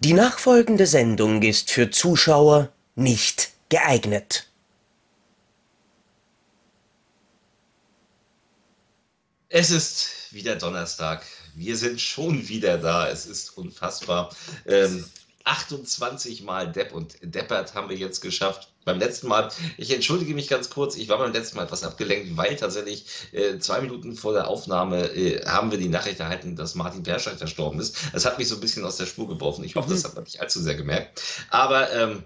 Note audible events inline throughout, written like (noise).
Die nachfolgende Sendung ist für Zuschauer nicht geeignet. Es ist wieder Donnerstag. Wir sind schon wieder da. Es ist unfassbar. Ähm, 28 Mal Depp und Deppert haben wir jetzt geschafft. Beim letzten Mal, ich entschuldige mich ganz kurz, ich war beim letzten Mal etwas abgelenkt, weil tatsächlich äh, zwei Minuten vor der Aufnahme äh, haben wir die Nachricht erhalten, dass Martin Perscheid verstorben ist. Das hat mich so ein bisschen aus der Spur geworfen. Ich hoffe, das hat man nicht allzu sehr gemerkt. Aber ähm,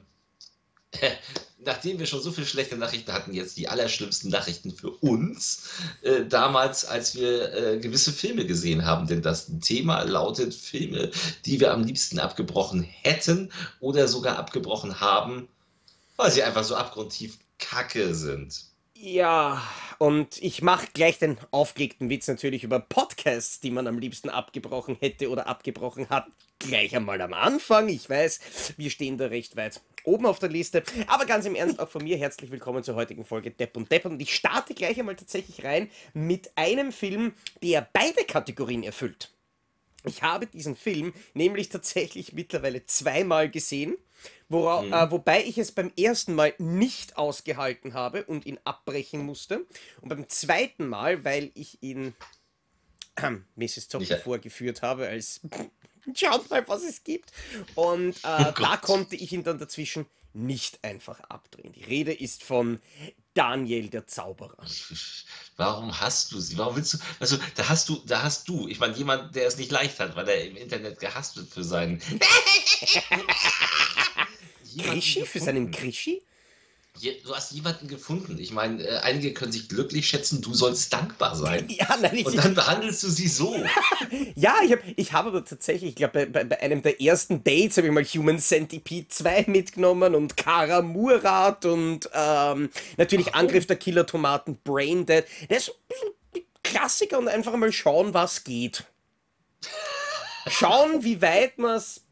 nachdem wir schon so viele schlechte Nachrichten hatten, jetzt die allerschlimmsten Nachrichten für uns, äh, damals, als wir äh, gewisse Filme gesehen haben. Denn das Thema lautet Filme, die wir am liebsten abgebrochen hätten oder sogar abgebrochen haben, weil sie einfach so abgrundtief kacke sind. Ja, und ich mache gleich den aufgeregten Witz natürlich über Podcasts, die man am liebsten abgebrochen hätte oder abgebrochen hat. Gleich einmal am Anfang. Ich weiß, wir stehen da recht weit oben auf der Liste. Aber ganz im Ernst, auch von mir herzlich willkommen zur heutigen Folge Depp und Depp. Und ich starte gleich einmal tatsächlich rein mit einem Film, der beide Kategorien erfüllt. Ich habe diesen Film nämlich tatsächlich mittlerweile zweimal gesehen. Wora, mhm. äh, wobei ich es beim ersten Mal nicht ausgehalten habe und ihn abbrechen musste. Und beim zweiten Mal, weil ich ihn äh, Mrs. Zocker vorgeführt habe als (laughs) schaut mal, was es gibt. Und äh, oh da konnte ich ihn dann dazwischen nicht einfach abdrehen. Die Rede ist von Daniel der Zauberer. (laughs) Warum hast du sie? Warum willst du? Also, da hast du, da hast du, ich meine, jemand, der es nicht leicht hat, weil er im Internet gehasst wird für seinen. (laughs) Krischi? Für seinen Krischi? Du hast jemanden gefunden. Ich meine, äh, einige können sich glücklich schätzen, du sollst dankbar sein. (laughs) Ja, nein, ich, Und dann behandelst du sie so. (laughs) ja, ich habe ich hab aber tatsächlich, ich glaube, bei, bei, einem der ersten Dates habe ich mal Human Centipede 2 mitgenommen und Kara Murat und ähm, natürlich Warum? Angriff der Killer-Tomaten, Brain Dead. Das ist ein Klassiker und einfach mal schauen, was geht. (laughs) Schauen, wie weit man es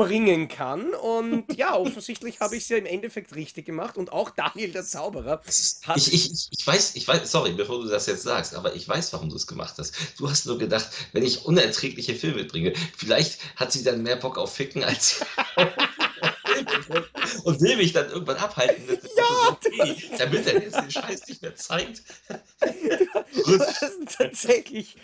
bringen kann. Und (laughs) ja, offensichtlich habe ich es ja im Endeffekt richtig gemacht. Und auch Daniel der Zauberer hat. Ich, ich, ich weiß, ich weiß, sorry, bevor du das jetzt sagst, aber ich weiß, warum du es gemacht hast. Du hast nur gedacht, wenn ich unerträgliche Filme bringe, vielleicht hat sie dann mehr Bock auf Ficken als. (laughs) (laughs) (laughs) und will mich dann irgendwann abhalten. Ja, okay, damit er jetzt den Scheiß nicht mehr zeigt. (laughs) Du hast tatsächlich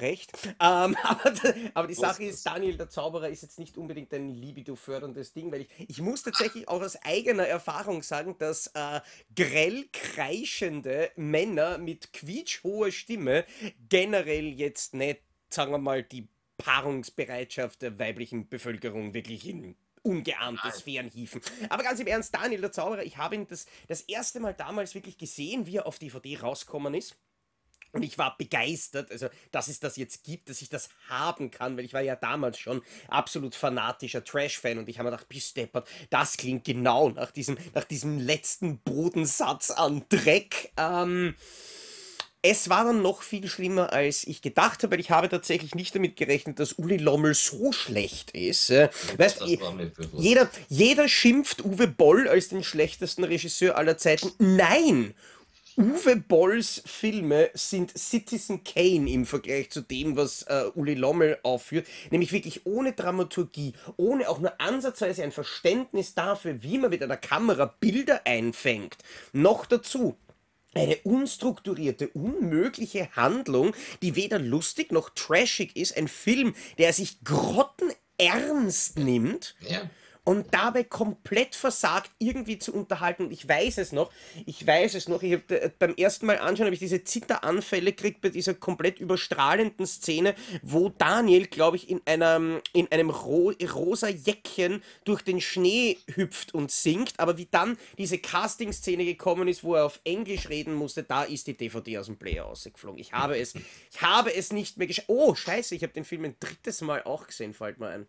recht. Ähm, (laughs) aber, aber, die Sache ist, Daniel der Zauberer ist jetzt nicht unbedingt ein libido-förderndes Ding, weil ich, ich muss tatsächlich auch aus eigener Erfahrung sagen, dass äh, grell kreischende Männer mit quietschhoher Stimme generell jetzt nicht, sagen wir mal, die Paarungsbereitschaft der weiblichen Bevölkerung wirklich in ungeahnte Sphären hieven. Aber ganz im Ernst, Daniel der Zauberer, ich habe ihn das, das erste Mal damals wirklich gesehen, wie er auf DVD rausgekommen ist. Und ich war begeistert, also dass es das jetzt gibt, dass ich das haben kann, weil ich war ja damals schon absolut fanatischer Trash-Fan und ich habe mir gedacht, bis deppert, das klingt genau nach diesem, nach diesem letzten Bodensatz an Dreck. Ähm, es war dann noch viel schlimmer, als ich gedacht habe, weil ich habe tatsächlich nicht damit gerechnet, dass Uli Lommel so schlecht ist. Äh, weißt, jeder, jeder schimpft Uwe Boll als den schlechtesten Regisseur aller Zeiten. Nein! Uwe Bolls Filme sind Citizen Kane im Vergleich zu dem, was äh, Uli Lommel aufführt. Nämlich wirklich ohne Dramaturgie, ohne auch nur ansatzweise ein Verständnis dafür, wie man mit einer Kamera Bilder einfängt. Noch dazu eine unstrukturierte, unmögliche Handlung, die weder lustig noch trashig ist. Ein Film, der sich grottenernst nimmt. Ja und dabei komplett versagt, irgendwie zu unterhalten. Und ich weiß es noch, ich weiß es noch, ich habe äh, beim ersten Mal anschauen, habe ich diese Zitteranfälle gekriegt bei dieser komplett überstrahlenden Szene, wo Daniel, glaube ich, in einem, in einem ro rosa Jäckchen durch den Schnee hüpft und singt, aber wie dann diese Casting-Szene gekommen ist, wo er auf Englisch reden musste, da ist die DVD aus dem Player ausgeflogen. Ich habe es, ich habe es nicht mehr geschafft. Oh, scheiße, ich habe den Film ein drittes Mal auch gesehen, fällt mir ein.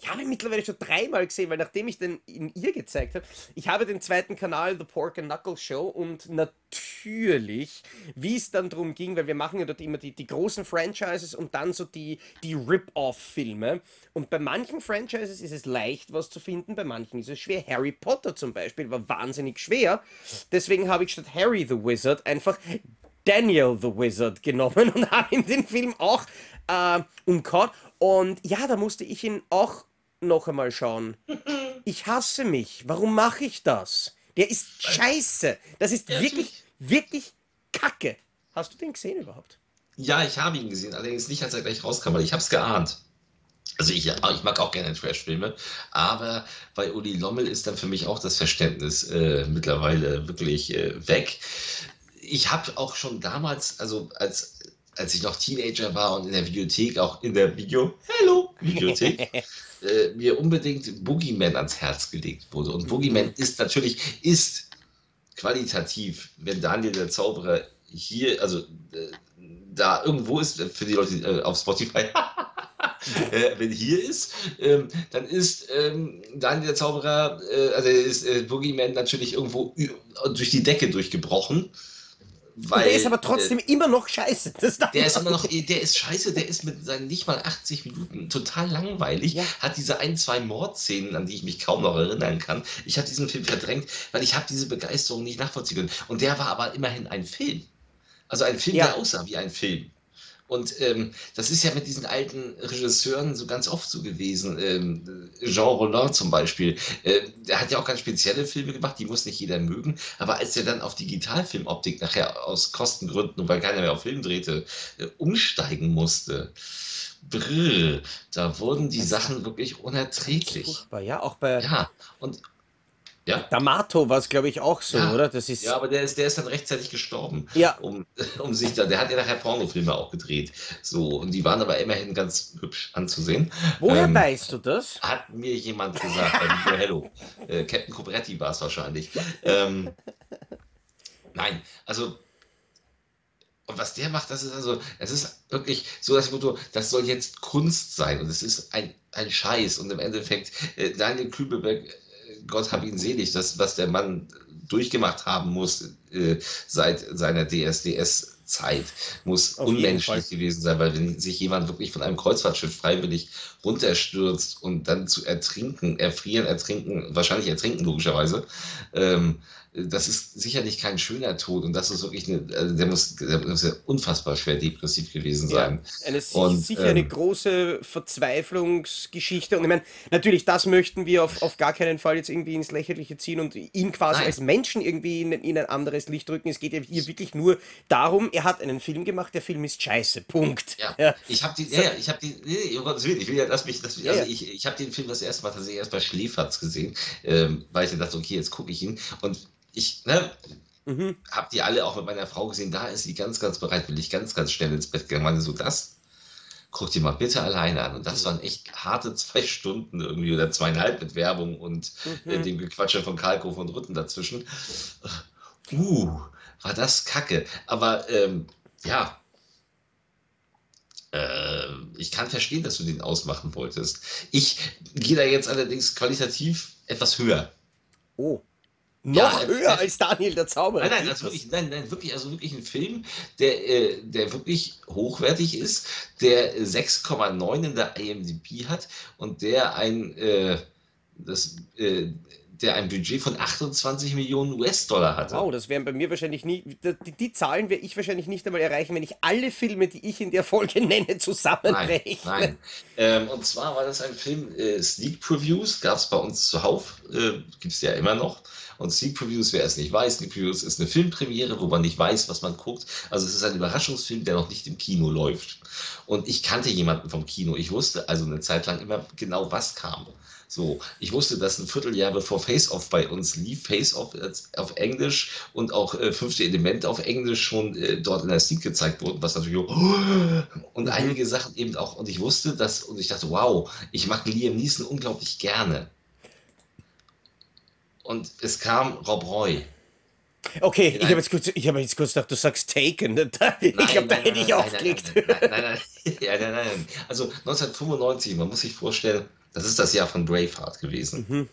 Ich habe ihn mittlerweile schon dreimal gesehen, weil nachdem ich den in ihr gezeigt habe, ich habe den zweiten Kanal, The Pork and Knuckle Show, und natürlich, wie es dann darum ging, weil wir machen ja dort immer die, die großen Franchises und dann so die, die Rip-Off-Filme. Und bei manchen Franchises ist es leicht, was zu finden, bei manchen ist es schwer. Harry Potter zum Beispiel war wahnsinnig schwer. Deswegen habe ich statt Harry the Wizard einfach Daniel the Wizard genommen (laughs) und habe ihm den Film auch äh, umgehauen. Und ja, da musste ich ihn auch noch einmal schauen. (laughs) Ich hasse mich. Warum mache ich das? Der ist scheiße. Das ist wirklich, wirklich kacke. Hast du den gesehen überhaupt? Ja, ich habe ihn gesehen, allerdings nicht, als er gleich rauskam, weil ich habe es geahnt. Also ich, ich mag auch gerne Trash-Filme, aber bei Uli Lommel ist dann für mich auch das Verständnis äh, mittlerweile wirklich äh, weg. Ich habe auch schon damals, also als, als ich noch Teenager war und in der Videothek, auch in der Video, Hello, Videothek, (laughs) äh, mir unbedingt Boogeyman ans Herz gelegt wurde. Und Boogeyman ist natürlich, ist qualitativ, wenn Daniel der Zauberer hier, also äh, da irgendwo ist, für die Leute äh, auf Spotify, (laughs) äh, wenn hier ist, ähm, dann ist ähm, Daniel der Zauberer, äh, also ist äh, Boogeyman natürlich irgendwo durch die Decke durchgebrochen. Weil, der ist aber trotzdem äh, immer noch scheiße. der ist immer noch, der ist scheiße, der ist mit seinen nicht mal 80 Minuten total langweilig, ja. hat diese ein, zwei Mordszenen, an die ich mich kaum noch erinnern kann. Ich habe diesen Film verdrängt, weil ich habe diese Begeisterung nicht nachvollziehen können. Und der war aber immerhin ein Film. Also ein Film, ja. der aussah wie ein Film. Und ähm, das ist ja mit diesen alten Regisseuren so ganz oft so gewesen. Ähm, Jean Rollin zum Beispiel, äh, der hat ja auch ganz spezielle Filme gemacht, die muss nicht jeder mögen. Aber als er dann auf Digitalfilmoptik nachher aus Kostengründen und weil keiner mehr auf Film drehte, äh, umsteigen musste, brr, da wurden die das Sachen wirklich unerträglich. Furchtbar, ja, auch bei. Ja, und, ja? D'Amato war es, glaube ich, auch so, ja. oder? Das ist ja, aber der ist, der ist dann rechtzeitig gestorben. Ja. Um, (laughs) um sich da, der hat ja nachher Pornofilme auch gedreht. So, und die waren aber immerhin ganz hübsch anzusehen. Woher ähm, weißt du das? Hat mir jemand gesagt bei Video Hello. Äh, Captain Cobretti war es wahrscheinlich. Ähm, nein, also und was der macht, das ist also, es ist wirklich so das Motto, das soll jetzt Kunst sein und es ist ein, ein Scheiß. Und im Endeffekt, äh, Daniel Kübelberg Gott hab ihn selig, das, was der Mann durchgemacht haben muss äh, seit seiner DSDS-Zeit, muss Auf unmenschlich gewesen sein, weil wenn sich jemand wirklich von einem Kreuzfahrtschiff freiwillig runterstürzt und dann zu ertrinken, erfrieren, ertrinken, wahrscheinlich ertrinken logischerweise, ähm, das ist sicherlich kein schöner Tod und das ist wirklich eine, also der muss, der muss ja unfassbar schwer depressiv gewesen sein. Ja, eine, und, sicher ähm, eine große Verzweiflungsgeschichte und ich meine, natürlich, das möchten wir auf, auf gar keinen Fall jetzt irgendwie ins Lächerliche ziehen und ihn quasi nein. als Menschen irgendwie in, in, ein anderes Licht drücken. Es geht ja hier wirklich nur darum, er hat einen Film gemacht, der Film ist scheiße, Punkt. Ja, ja. ich habe die, ja, ja, ich habe die, nee, um Gottes Willen, ich will ja, dass mich, dass, also ja, ich, ich habe den Film das erste Mal tatsächlich erst bei Schläferz gesehen, ähm, weil ich dann dachte, okay, jetzt gucke ich ihn und ich ne, mhm. habe die alle auch mit meiner Frau gesehen. Da ist sie ganz, ganz bereitwillig, ganz, ganz schnell ins Bett gegangen. Meine so, das guck dir mal bitte alleine an. Und das mhm. waren echt harte zwei Stunden irgendwie oder zweieinhalb mit Werbung und mhm. äh, dem Gequatsche von Kalkow und Rütten dazwischen. Uh, war das kacke. Aber ähm, ja, äh, ich kann verstehen, dass du den ausmachen wolltest. Ich gehe da jetzt allerdings qualitativ etwas höher. Oh. Noch ja, höher als Daniel der Zauberer. Nein, nein, also wirklich, nein, nein, wirklich, also wirklich ein Film, der, äh, der wirklich hochwertig ist, der 6,9 in der IMDb hat und der ein, äh, das, äh, der ein Budget von 28 Millionen US-Dollar hatte. Wow, das wären bei mir wahrscheinlich nie, die, die Zahlen werde ich wahrscheinlich nicht einmal erreichen, wenn ich alle Filme, die ich in der Folge (laughs) nenne, zusammenrechne. Nein, nein. Ähm, und zwar war das ein Film, äh, Sneak Previews, gab es bei uns zuhauf, äh, gibt es ja immer noch. Und Sneak Previews, wer es nicht weiß, Sneak Previews ist eine Filmpremiere, wo man nicht weiß, was man guckt. Also es ist ein Überraschungsfilm, der noch nicht im Kino läuft. Und ich kannte jemanden vom Kino. Ich wusste also eine Zeit lang immer genau, was kam. So, ich wusste, dass ein Vierteljahr bevor Face Off bei uns lief, Face Off auf Englisch und auch äh, fünfte Element auf Englisch schon äh, dort in der Sneak gezeigt wurden, was natürlich auch, (gasps) und mhm. einige Sachen eben auch. Und ich wusste, dass, und ich dachte, wow, ich mag Liam Neeson unglaublich gerne und es kam Rob Roy. Okay, ich habe jetzt, kurz, hab jetzt kurz gedacht, du sagst Taken. (laughs) Ich glaube, da hätte ich aufgelegt. Nein nein nein, nein, nein. Also 1995, man muss sich vorstellen, das ist das Jahr von Braveheart gewesen. Mhm.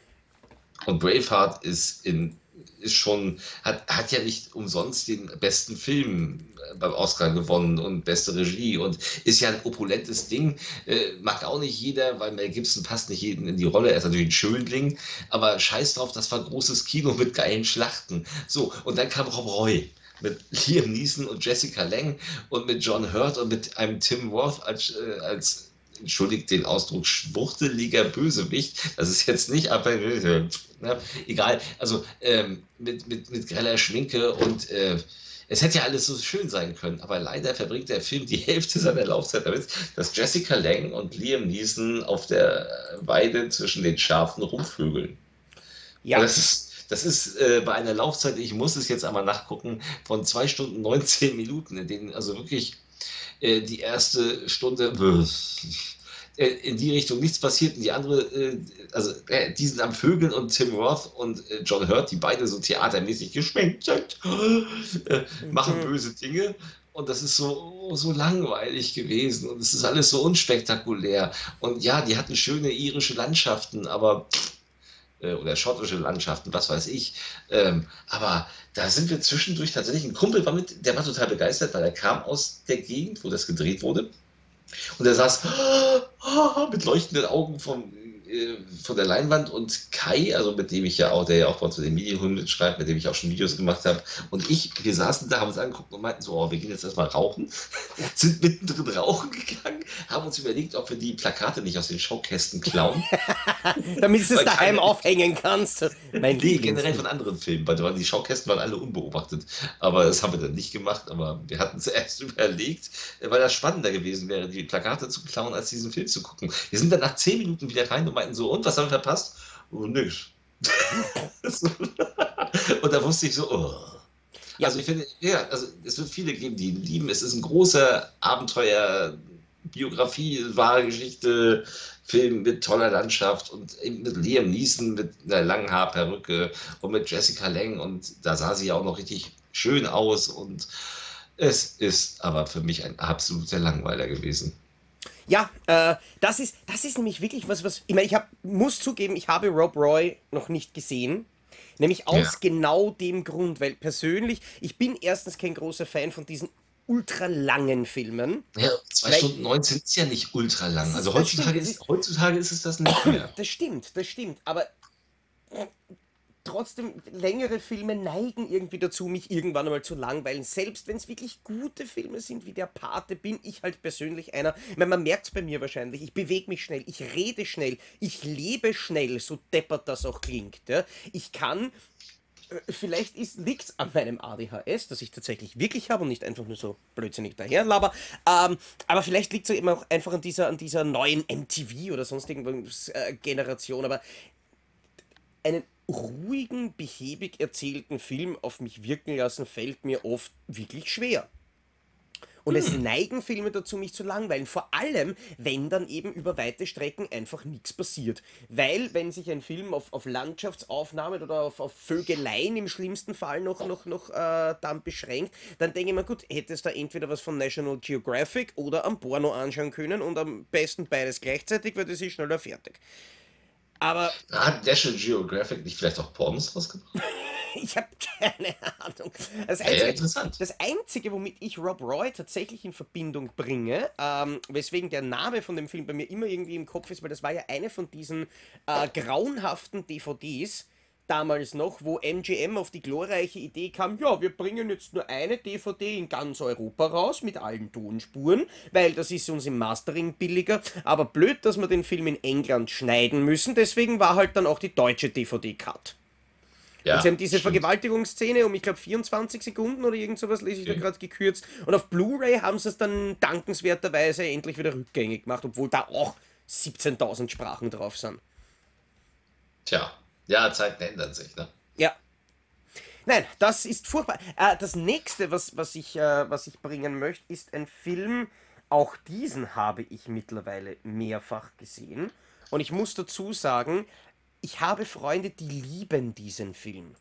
Und Braveheart ist in ist schon, hat, hat ja nicht umsonst den besten Film äh, beim Oscar gewonnen und beste Regie und ist ja ein opulentes Ding. Äh, mag auch nicht jeder, weil Mel Gibson passt nicht jeden in die Rolle. Er ist natürlich ein Schönling, aber scheiß drauf, das war großes Kino mit geilen Schlachten. So, und dann kam Rob Roy mit Liam Neeson und Jessica Lang und mit John Hurt und mit einem Tim Roth als, äh, als entschuldigt den Ausdruck, schwuchteliger Bösewicht. Das ist jetzt nicht, aber ne, egal. Also ähm, mit, mit, mit greller Schminke und äh, es hätte ja alles so schön sein können, aber leider verbringt der Film die Hälfte seiner Laufzeit damit, dass Jessica Lang und Liam Neeson auf der Weide zwischen den Schafen rumvögeln. Ja. das ist, das ist äh, bei einer Laufzeit, ich muss es jetzt einmal nachgucken, von zwei Stunden 19 Minuten, in denen also wirklich äh, die erste Stunde äh, in die Richtung nichts passiert und die andere, äh, also die sind am Vögeln und Tim Roth und John Hurt, die beide so theatermäßig geschminkt sind, machen mhm. böse Dinge und das ist so, so langweilig gewesen und es ist alles so unspektakulär. Und ja, die hatten schöne irische Landschaften, aber oder schottische Landschaften, was weiß ich. Ähm, aber da sind wir zwischendurch tatsächlich, ein Kumpel war mit, der war total begeistert, weil er kam aus der Gegend, wo das gedreht wurde. Und er saß (gasps) mit leuchtenden Augen vom, äh, von der Leinwand und Kai, also mit dem ich ja auch, der ja auch bei uns zu den Medienhunden schreibt, mit dem ich auch schon Videos gemacht habe, und ich, wir saßen da, haben uns angeguckt und meinten so, oh, wir gehen jetzt erstmal rauchen, (laughs) sind mittendrin rauchen gegangen, haben uns überlegt, ob wir die Plakate nicht aus den Showkästen klauen. (laughs) Damit du es daheim keine, aufhängen kannst. Mein nee, generell von anderen Filmen, weil die Showkästen waren alle unbeobachtet. Aber das haben wir dann nicht gemacht, aber wir hatten es (laughs) erst überlegt, weil das spannender gewesen wäre, die Plakate zu klauen, als diesen Film zu gucken. Wir sind dann nach zehn Minuten wieder rein und meinten so, und was haben wir verpasst? Oh, nix. (laughs) und da wusste ich so, oh. Ja. Also ich finde, ja, also es wird viele geben, die ihn lieben. Es ist ein großer Abenteuer, Biografie, wahre Geschichte, Film mit toller Landschaft und eben mit Liam Neeson mit einer langen Haarperücke und mit Jessica Lang und da sah sie ja auch noch richtig schön aus und es ist aber für mich ein absoluter Langweiler gewesen. Ja, äh, das, ist, das ist nämlich wirklich was, was. Ich meine, ich hab, muss zugeben, ich habe Rob Roy noch nicht gesehen. Nämlich aus ja. genau dem Grund, weil persönlich, ich bin erstens kein großer Fan von diesen ultra langen Filmen. Ja, 2 Stunden 19 ist ja nicht ultra lang. Also heutzutage, ist, heutzutage ist es das nicht mehr. Das stimmt, das stimmt. Aber trotzdem, längere Filme neigen irgendwie dazu, mich irgendwann einmal zu langweilen. Selbst wenn es wirklich gute Filme sind, wie der Pate, bin ich halt persönlich einer. Ich meine, man merkt es bei mir wahrscheinlich. Ich bewege mich schnell, ich rede schnell, ich lebe schnell, so deppert das auch klingt. Ja? Ich kann äh, vielleicht liegt es an meinem ADHS, das ich tatsächlich wirklich habe und nicht einfach nur so blödsinnig daherlaber. Ähm, aber vielleicht liegt es eben auch einfach an dieser, an dieser neuen MTV oder sonst irgendwas äh, Generation. Aber einen ruhigen, behäbig erzählten Film auf mich wirken lassen, fällt mir oft wirklich schwer. Und hm. es neigen Filme dazu, mich zu langweilen. Vor allem, wenn dann eben über weite Strecken einfach nichts passiert. Weil, wenn sich ein Film auf, auf Landschaftsaufnahmen oder auf, auf Vögeleien im schlimmsten Fall noch, noch, noch äh, dann beschränkt, dann denke ich mir, gut, hättest du da entweder was von National Geographic oder am Porno anschauen können und am besten beides gleichzeitig, weil das ist schneller fertig. Aber. Hat National Geographic nicht vielleicht auch Pornos rausgebracht? (laughs) ich habe keine Ahnung. Das Einzige, ja, interessant. das Einzige, womit ich Rob Roy tatsächlich in Verbindung bringe, ähm, weswegen der Name von dem Film bei mir immer irgendwie im Kopf ist, weil das war ja eine von diesen äh, grauenhaften DVDs, damals noch, wo MGM auf die glorreiche Idee kam, ja, wir bringen jetzt nur eine DVD in ganz Europa raus mit allen Tonspuren, weil das ist uns im Mastering billiger, aber blöd, dass wir den Film in England schneiden müssen, deswegen war halt dann auch die deutsche DVD-Cut. Ja, und sie haben diese stimmt. Vergewaltigungsszene um, ich glaube, 24 Sekunden oder irgend sowas, lese ich okay. da gerade gekürzt. Und auf Blu-ray haben sie es dann dankenswerterweise endlich wieder rückgängig gemacht, obwohl da auch 17.000 Sprachen drauf sind. Tja, ja, Zeiten ändern sich, ne? Ja. Nein, das ist furchtbar. Äh, das nächste, was, was, ich, äh, was ich bringen möchte, ist ein Film. Auch diesen habe ich mittlerweile mehrfach gesehen. Und ich muss dazu sagen, ich habe Freunde, die lieben diesen Film.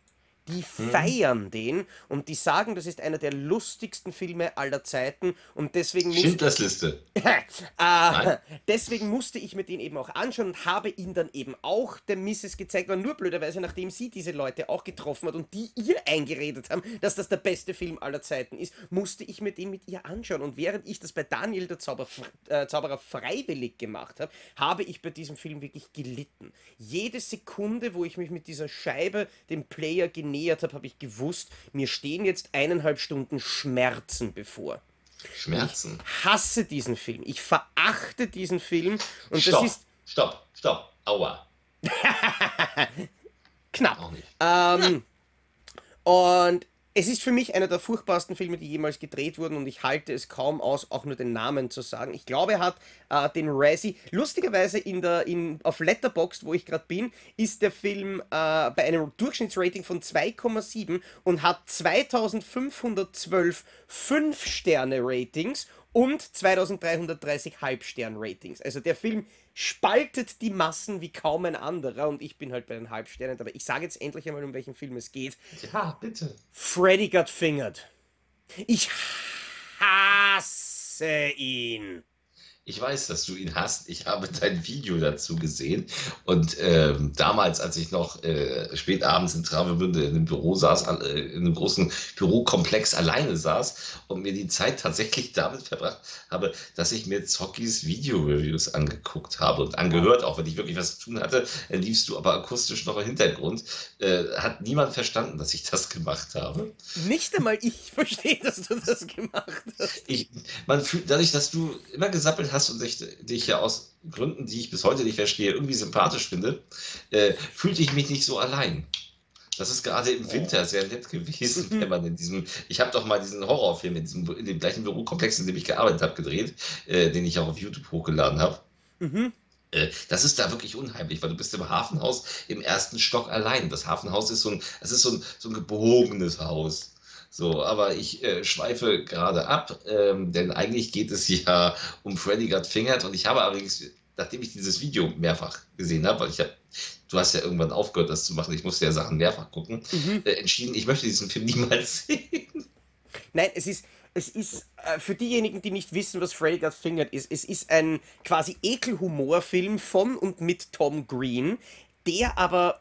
Die hm. feiern den und die sagen, das ist einer der lustigsten Filme aller Zeiten und deswegen Schindlers Liste. (laughs) äh, deswegen musste ich mir den eben auch anschauen und habe ihn dann eben auch der Misses gezeigt, weil nur blöderweise, nachdem sie diese Leute auch getroffen hat und die ihr eingeredet haben, dass das der beste Film aller Zeiten ist, musste ich mir den mit ihr anschauen und während ich das bei Daniel der Zauber, äh, Zauberer freiwillig gemacht habe, habe ich bei diesem Film wirklich gelitten. Jede Sekunde, wo ich mich mit dieser Scheibe dem Player genähert genähert habe, habe ich gewusst, mir stehen jetzt eineinhalb Stunden Schmerzen bevor. Schmerzen. Ich hasse diesen Film. Ich verachte diesen Film. Und stopp, das ist. Stopp, stopp. Aua. (laughs) Knapp. Ähm, und es ist für mich einer der furchtbarsten Filme, die jemals gedreht wurden und ich halte es kaum aus, auch nur den Namen zu sagen. Ich glaube, er hat äh, den Razzie. Lustigerweise in der, in, auf Letterboxd, wo ich gerade bin, ist der Film äh, bei einem Durchschnittsrating von 2,7 und hat 2512 5-Sterne-Ratings und 2330 Halbstern-Ratings. Also der Film spaltet die Massen wie kaum ein anderer und ich bin halt bei den Halbsternen dabei. Ich sage jetzt endlich einmal, um welchen Film es geht. Ja, bitte. Freddy got fingered. Ich hasse ihn. Ich weiß, dass du ihn hast. Ich habe dein Video dazu gesehen. Und ähm, damals, als ich noch äh, spät abends in Travemünde in einem Büro saß, äh, in einem großen Bürokomplex alleine saß und mir die Zeit tatsächlich (laughs) damit verbracht habe, dass ich mir Zockys Video-Reviews angeguckt habe und angehört, auch wenn ich wirklich was zu tun hatte, dann liefst du aber akustisch noch im Hintergrund. Äh, hat niemand verstanden, dass ich das gemacht habe. Nicht einmal ich (laughs) verstehe, dass du das gemacht hast. Ich, man fühlt, dadurch, dass du immer gesappelt hast, hast und dich, dich ja aus Gründen, die ich bis heute nicht verstehe, irgendwie sympathisch finde, äh, fühlte ich mich nicht so allein. Das ist gerade im Winter sehr nett gewesen, wenn man in diesem. Ich habe doch mal diesen Horrorfilm in, diesem, in dem gleichen Bürokomplex, in dem ich gearbeitet habe, gedreht, äh, den ich auch auf YouTube hochgeladen habe. Mhm. Äh, das ist da wirklich unheimlich, weil du bist im Hafenhaus im ersten Stock allein. Das Hafenhaus ist so ein, es ist so ein, so ein gebogenes Haus. So, aber ich äh, schweife gerade ab, ähm, denn eigentlich geht es (laughs) ja um Freddy Got Fingered und ich habe allerdings, nachdem ich dieses Video mehrfach gesehen habe, weil ich habe, du hast ja irgendwann aufgehört, das zu machen, ich musste ja Sachen mehrfach gucken, mhm. äh, entschieden, ich möchte diesen Film (laughs) niemals sehen. Nein, es ist, es ist äh, für diejenigen, die nicht wissen, was Freddy Got Fingered ist, es ist ein quasi Ekelhumorfilm von und mit Tom Green, der aber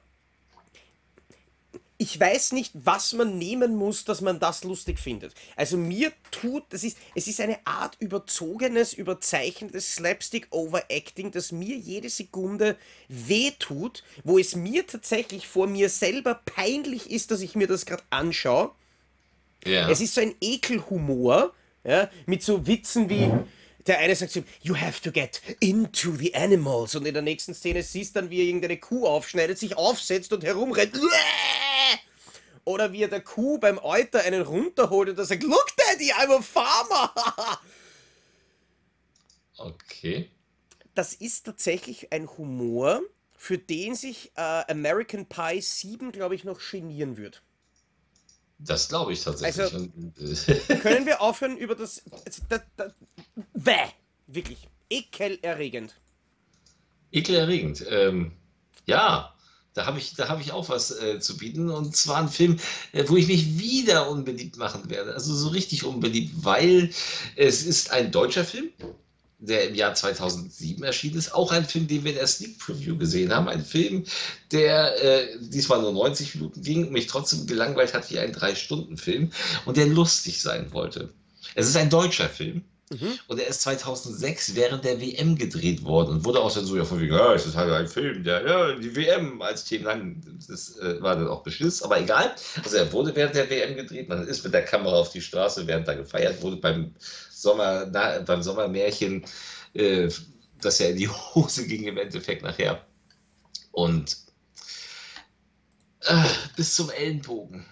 ich weiß nicht, was man nehmen muss, dass man das lustig findet. Also mir tut, das ist, es ist eine Art überzogenes, überzeichnetes Slapstick-Overacting, das mir jede Sekunde wehtut, wo es mir tatsächlich vor mir selber peinlich ist, dass ich mir das gerade anschaue. Ja. Es ist so ein Ekelhumor, ja, mit so Witzen wie, der eine sagt zu ihm, you have to get into the animals. Und in der nächsten Szene siehst du dann, wie er irgendeine Kuh aufschneidet, sich aufsetzt und herumrennt. (laughs) Oder wie er der Kuh beim Euter einen runterholt und er sagt, look daddy, I'm a farmer. (laughs) okay. Das ist tatsächlich ein Humor, für den sich äh, American Pie 7, glaube ich, noch genieren wird. Das glaube ich tatsächlich. Also, können (laughs) wir aufhören über das. das, das Bäh! Wirklich. Ekelerregend. Ekelerregend. Ähm, ja, da habe ich, hab ich auch was äh, zu bieten. Und zwar ein Film, äh, wo ich mich wieder unbeliebt machen werde. Also so richtig unbeliebt, weil es ist ein deutscher Film, der im Jahr 2007 erschienen ist. Auch ein Film, den wir in der Sneak Preview gesehen haben. Ein Film, der äh, diesmal nur 90 Minuten ging und mich trotzdem gelangweilt hat wie ein Drei-Stunden-Film und der lustig sein wollte. Es ist ein deutscher Film. Mhm. Und er ist 2006 während der WM gedreht worden und wurde auch dann so ja von wegen, ja, es ist halt ein Film, der ja, die WM als Thema lang, das äh, war dann auch Beschiss, aber egal. Also er wurde während der WM gedreht, man ist mit der Kamera auf die Straße, während da gefeiert wurde beim Sommer, na, beim Sommermärchen, äh, das ja in die Hose ging im Endeffekt nachher. Und äh, bis zum Ellenbogen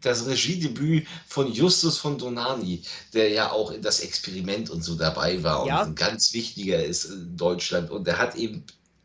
das Regiedebüt von Justus von Donani, der ja auch in das Experiment und so dabei war ja. und ein ganz wichtiger ist in Deutschland. Und der hat eben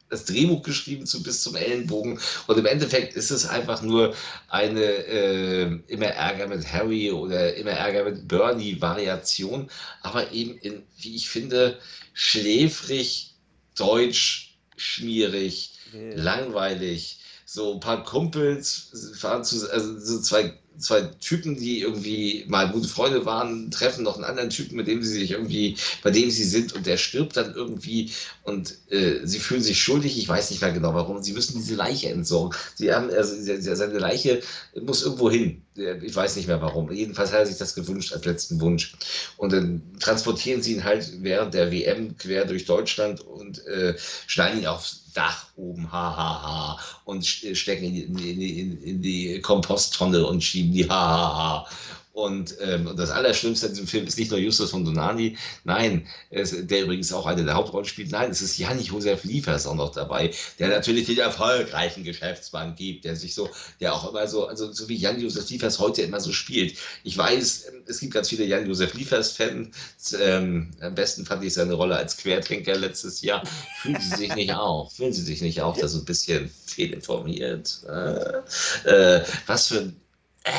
das Drehbuch geschrieben zu bis zum Ellenbogen. Und im Endeffekt ist es einfach nur eine äh, immer Ärger mit Harry oder immer Ärger mit Bernie-Variation, aber eben in, wie ich finde, schläfrig, deutsch, schmierig, ja. langweilig. So ein paar Kumpels fahren zu, also so zwei zwei Typen, die irgendwie mal gute Freunde waren, treffen noch einen anderen Typen, mit dem sie sich irgendwie, bei dem sie sind und der stirbt dann irgendwie und äh, sie fühlen sich schuldig. Ich weiß nicht mehr genau warum. Sie müssen diese Leiche entsorgen. Sie haben, also seine Leiche muss irgendwo hin. Ich weiß nicht mehr warum. Jedenfalls hat er sich das gewünscht als letzten Wunsch. Und dann transportieren sie ihn halt während der WM quer durch Deutschland und äh, schneiden ihn aufs Dach oben, ha, ha, ha, und stecken in die, in, in, in die Komposttonne und schieben die, ha, ha, ha. Und, ähm, das Allerschlimmste in diesem Film ist nicht nur Justus von Donani, nein, es, der übrigens auch eine der Hauptrollen spielt, nein, es ist Jan-Josef Liefers auch noch dabei, der natürlich den erfolgreichen Geschäftsmann gibt, der sich so, der auch immer so, also so wie Jan-Josef Liefers heute immer so spielt. Ich weiß, es gibt ganz viele Jan-Josef Liefers-Fans. Ähm, am besten fand ich seine Rolle als Quertrinker letztes Jahr. Fühlen Sie sich nicht auch? Fühlen Sie sich nicht auch da so ein bisschen fehlinformiert? Äh, äh, was für ein. Äh,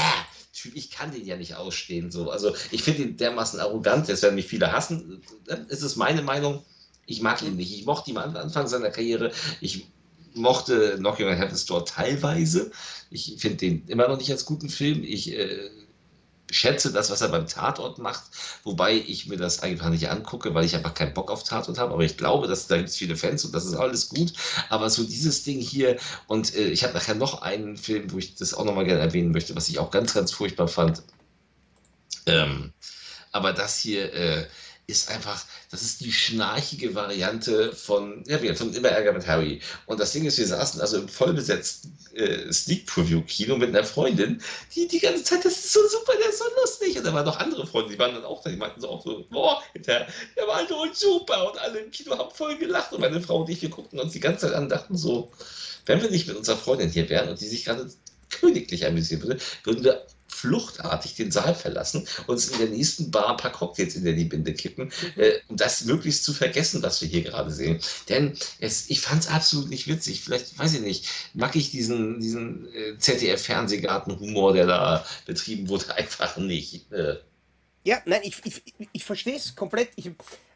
ich kann den ja nicht ausstehen. So. Also ich finde ihn dermaßen arrogant, jetzt werden mich viele hassen. Es ist meine Meinung. Ich mag ihn nicht. Ich mochte ihn am Anfang seiner Karriere. Ich mochte Knocking on Heaven's Door teilweise. Ich finde den immer noch nicht als guten Film. Ich äh, schätze das, was er beim Tatort macht, wobei ich mir das einfach nicht angucke, weil ich einfach keinen Bock auf Tatort habe. Aber ich glaube, dass da gibt es viele Fans und das ist alles gut. Aber so dieses Ding hier und äh, ich habe nachher noch einen Film, wo ich das auch nochmal gerne erwähnen möchte, was ich auch ganz, ganz furchtbar fand. Ähm, aber das hier, äh, ist einfach, das ist die schnarchige Variante von, ja, von Immer Ärger mit Harry. Und das Ding ist, wir saßen also im vollbesetzten äh, Sneak-Preview-Kino mit einer Freundin, die die ganze Zeit, das ist so super, der ist so lustig. Und da waren noch andere Freunde, die waren dann auch da, die meinten so auch so, boah, der, der war so super. Und alle im Kino haben voll gelacht. Und meine Frau und ich, wir guckten uns die ganze Zeit an und dachten so, wenn wir nicht mit unserer Freundin hier wären und die sich gerade königlich amüsieren würde, würden wir fluchtartig den Saal verlassen, uns in der nächsten Bar ein paar Cocktails in die Binde kippen, mhm. äh, um das möglichst zu vergessen, was wir hier gerade sehen. Denn es, ich fand es absolut nicht witzig. Vielleicht, weiß ich nicht, mag ich diesen, diesen äh, ZDF-Fernsehgarten-Humor, der da betrieben wurde, (laughs) einfach nicht. Äh. Ja, nein, ich, ich, ich verstehe es komplett. Ich,